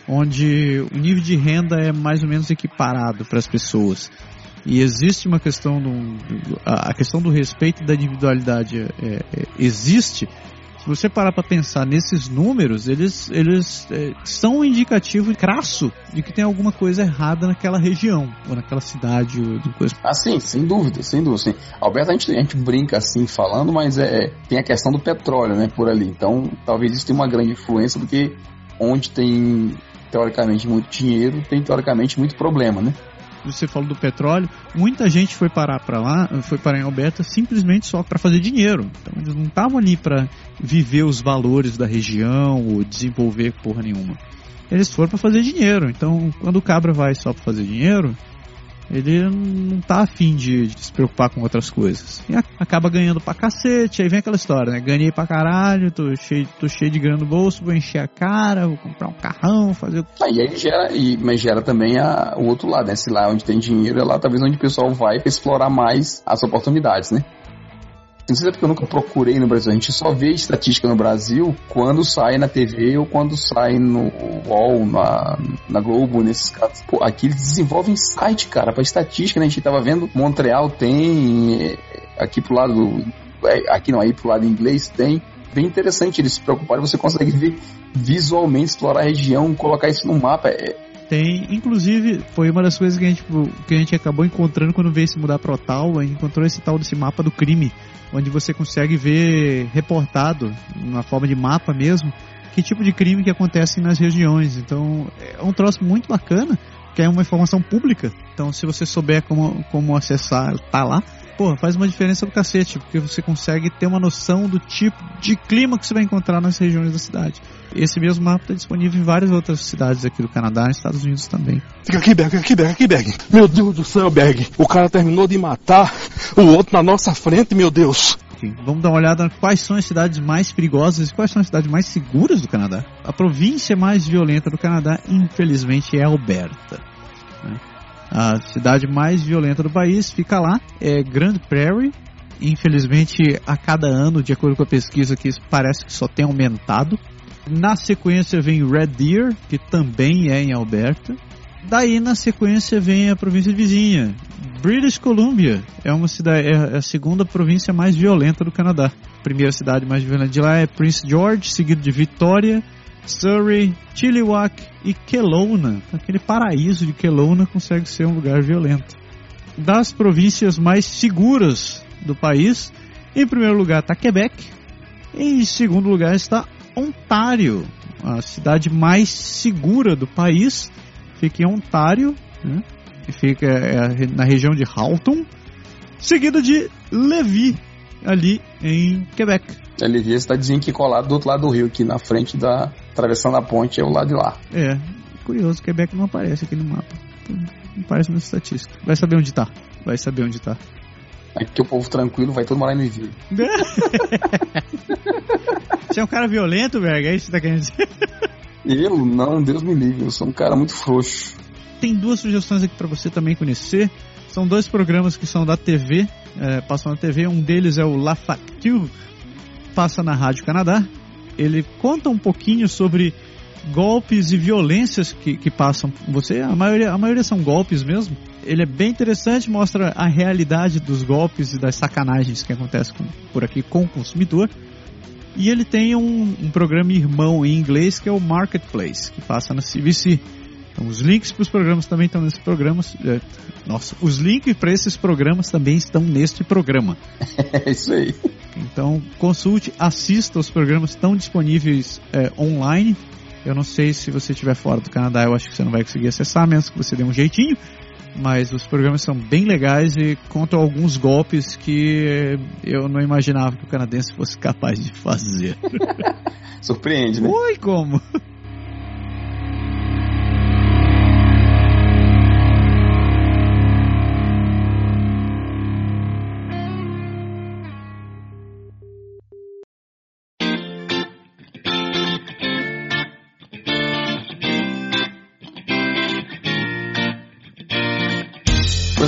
onde o nível de renda é mais ou menos equiparado para as pessoas. E existe uma questão do, a questão do respeito da individualidade é, é, existe. Se você parar para pensar nesses números, eles, eles é, são um indicativo crasso de que tem alguma coisa errada naquela região, ou naquela cidade. Ou coisa. Ah, sim, sem dúvida, sem dúvida. Sim. Alberto, a gente, a gente brinca assim falando, mas é, tem a questão do petróleo né, por ali. Então, talvez isso tenha uma grande influência, porque onde tem teoricamente muito dinheiro, tem teoricamente muito problema, né? Você falou do petróleo, muita gente foi parar para lá, foi parar em Alberta simplesmente só para fazer dinheiro. Então eles não estavam ali para viver os valores da região ou desenvolver porra nenhuma. Eles foram para fazer dinheiro. Então, quando o cabra vai só para fazer dinheiro, ele não tá afim de, de se preocupar com outras coisas. E acaba ganhando pra cacete, aí vem aquela história, né? Ganhei pra caralho, tô cheio, tô cheio de grana no bolso, vou encher a cara, vou comprar um carrão, fazer ah, E aí gera, e, mas gera também a, o outro lado, né? Se lá onde tem dinheiro, é lá talvez onde o pessoal vai pra explorar mais as oportunidades, né? Não sei se é porque eu nunca procurei no Brasil. A gente só vê estatística no Brasil quando sai na TV ou quando sai no UOL, na, na Globo, nesses casos. Pô, aqui eles desenvolvem site, cara, pra estatística, né? A gente tava vendo, Montreal tem, é, aqui pro lado, é, aqui não, aí pro lado inglês tem. Bem interessante eles se preocuparem, você consegue ver visualmente, explorar a região, colocar isso no mapa. É, tem, inclusive, foi uma das coisas que a gente, que a gente acabou encontrando quando veio se mudar para Ottawa, a gente encontrou esse tal desse mapa do crime, onde você consegue ver reportado, na forma de mapa mesmo, que tipo de crime que acontece nas regiões. Então, é um troço muito bacana, que é uma informação pública. Então, se você souber como, como acessar, tá lá. Pô, faz uma diferença do cacete, porque você consegue ter uma noção do tipo de clima que você vai encontrar nas regiões da cidade. Esse mesmo mapa está disponível em várias outras cidades aqui do Canadá e Estados Unidos também. Fica aqui, Berg, aqui, Berg, aqui, Berg. Meu Deus do céu, Berg. O cara terminou de matar o outro na nossa frente, meu Deus. Vamos dar uma olhada quais são as cidades mais perigosas e quais são as cidades mais seguras do Canadá. A província mais violenta do Canadá, infelizmente, é Alberta. A cidade mais violenta do país fica lá, é Grand Prairie. Infelizmente, a cada ano, de acordo com a pesquisa, que parece que só tem aumentado. Na sequência vem Red Deer, que também é em Alberta. Daí na sequência vem a província vizinha, British Columbia. É uma cidade, é a segunda província mais violenta do Canadá. A primeira cidade mais violenta de lá é Prince George, seguido de Victoria, Surrey, Chilliwack e Kelowna. Aquele paraíso de Kelowna consegue ser um lugar violento. Das províncias mais seguras do país, em primeiro lugar está Quebec, em segundo lugar está Ontário, a cidade mais segura do país. Fica em Ontário, né? fica é, na região de Halton, seguida de Levis, ali em Quebec. A Levi está dizendo que colado do outro lado do rio, aqui na frente da. Atravessando a ponte, é o lado de lá. É, curioso, Quebec não aparece aqui no mapa. Não aparece na estatística. Vai saber onde tá. Vai saber onde tá. Aqui o povo tranquilo vai todo morar em Levi. Você é um cara violento, Berg? É isso que você tá querendo dizer? Eu não, Deus me livre, eu sou um cara muito frouxo. Tem duas sugestões aqui para você também conhecer. São dois programas que são da TV, é, passam na TV. Um deles é o La Facture, passa na Rádio Canadá. Ele conta um pouquinho sobre golpes e violências que, que passam com você. A maioria, a maioria são golpes mesmo. Ele é bem interessante, mostra a realidade dos golpes e das sacanagens que acontecem com- por aqui com o consumidor. E ele tem um, um programa irmão em inglês que é o Marketplace, que passa na CBC. Então, os links para os programas também estão nesses programas. É, nossa, os links para esses programas também estão neste programa. É isso aí. Então, consulte, assista os programas estão disponíveis é, online. Eu não sei se você estiver fora do Canadá, eu acho que você não vai conseguir acessar, menos que você dê um jeitinho. Mas os programas são bem legais e contam alguns golpes que eu não imaginava que o canadense fosse capaz de fazer. Surpreende, né? Oi, como?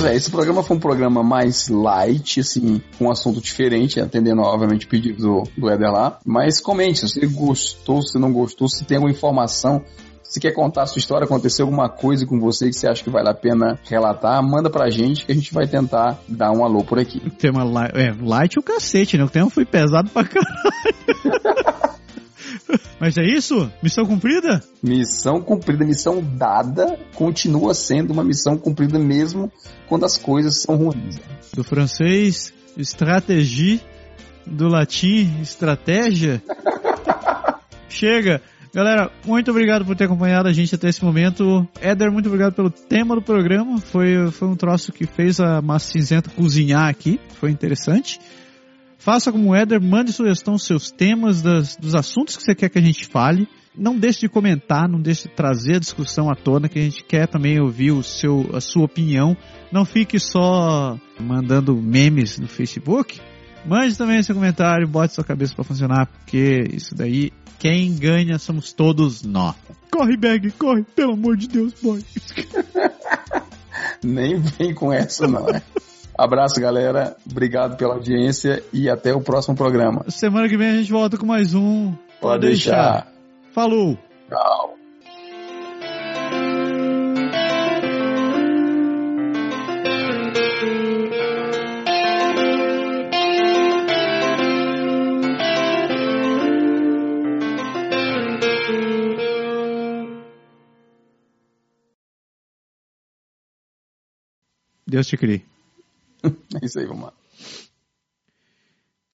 Pois é, esse programa foi um programa mais light, assim, com um assunto diferente, atendendo, obviamente, o pedido do, do Éder lá. Mas comente se você gostou, se não gostou, se tem alguma informação, se quer contar a sua história, aconteceu alguma coisa com você que você acha que vale a pena relatar, manda pra gente que a gente vai tentar dar um alô por aqui. Tema light, é, light o cacete, né? O tema foi pesado pra caralho. Mas é isso? Missão cumprida? Missão cumprida, missão dada, continua sendo uma missão cumprida mesmo quando as coisas são ruins. Do francês, estratégie. Do latim, estratégia. Chega. Galera, muito obrigado por ter acompanhado a gente até esse momento. Éder, muito obrigado pelo tema do programa. Foi, foi um troço que fez a Massa Cinzenta cozinhar aqui. Foi interessante. Faça como o Éder, mande sugestão seus temas, das, dos assuntos que você quer que a gente fale. Não deixe de comentar, não deixe de trazer a discussão à tona, que a gente quer também ouvir o seu, a sua opinião. Não fique só mandando memes no Facebook. Mande também seu comentário, bote sua cabeça para funcionar, porque isso daí, quem ganha somos todos nós. Corre, Bag, corre, pelo amor de Deus, boy. Nem vem com essa, não, né? Abraço, galera. Obrigado pela audiência e até o próximo programa. Semana que vem a gente volta com mais um. Pode deixar. Falou! Tchau. Deus te crie. É isso aí, vamos lá.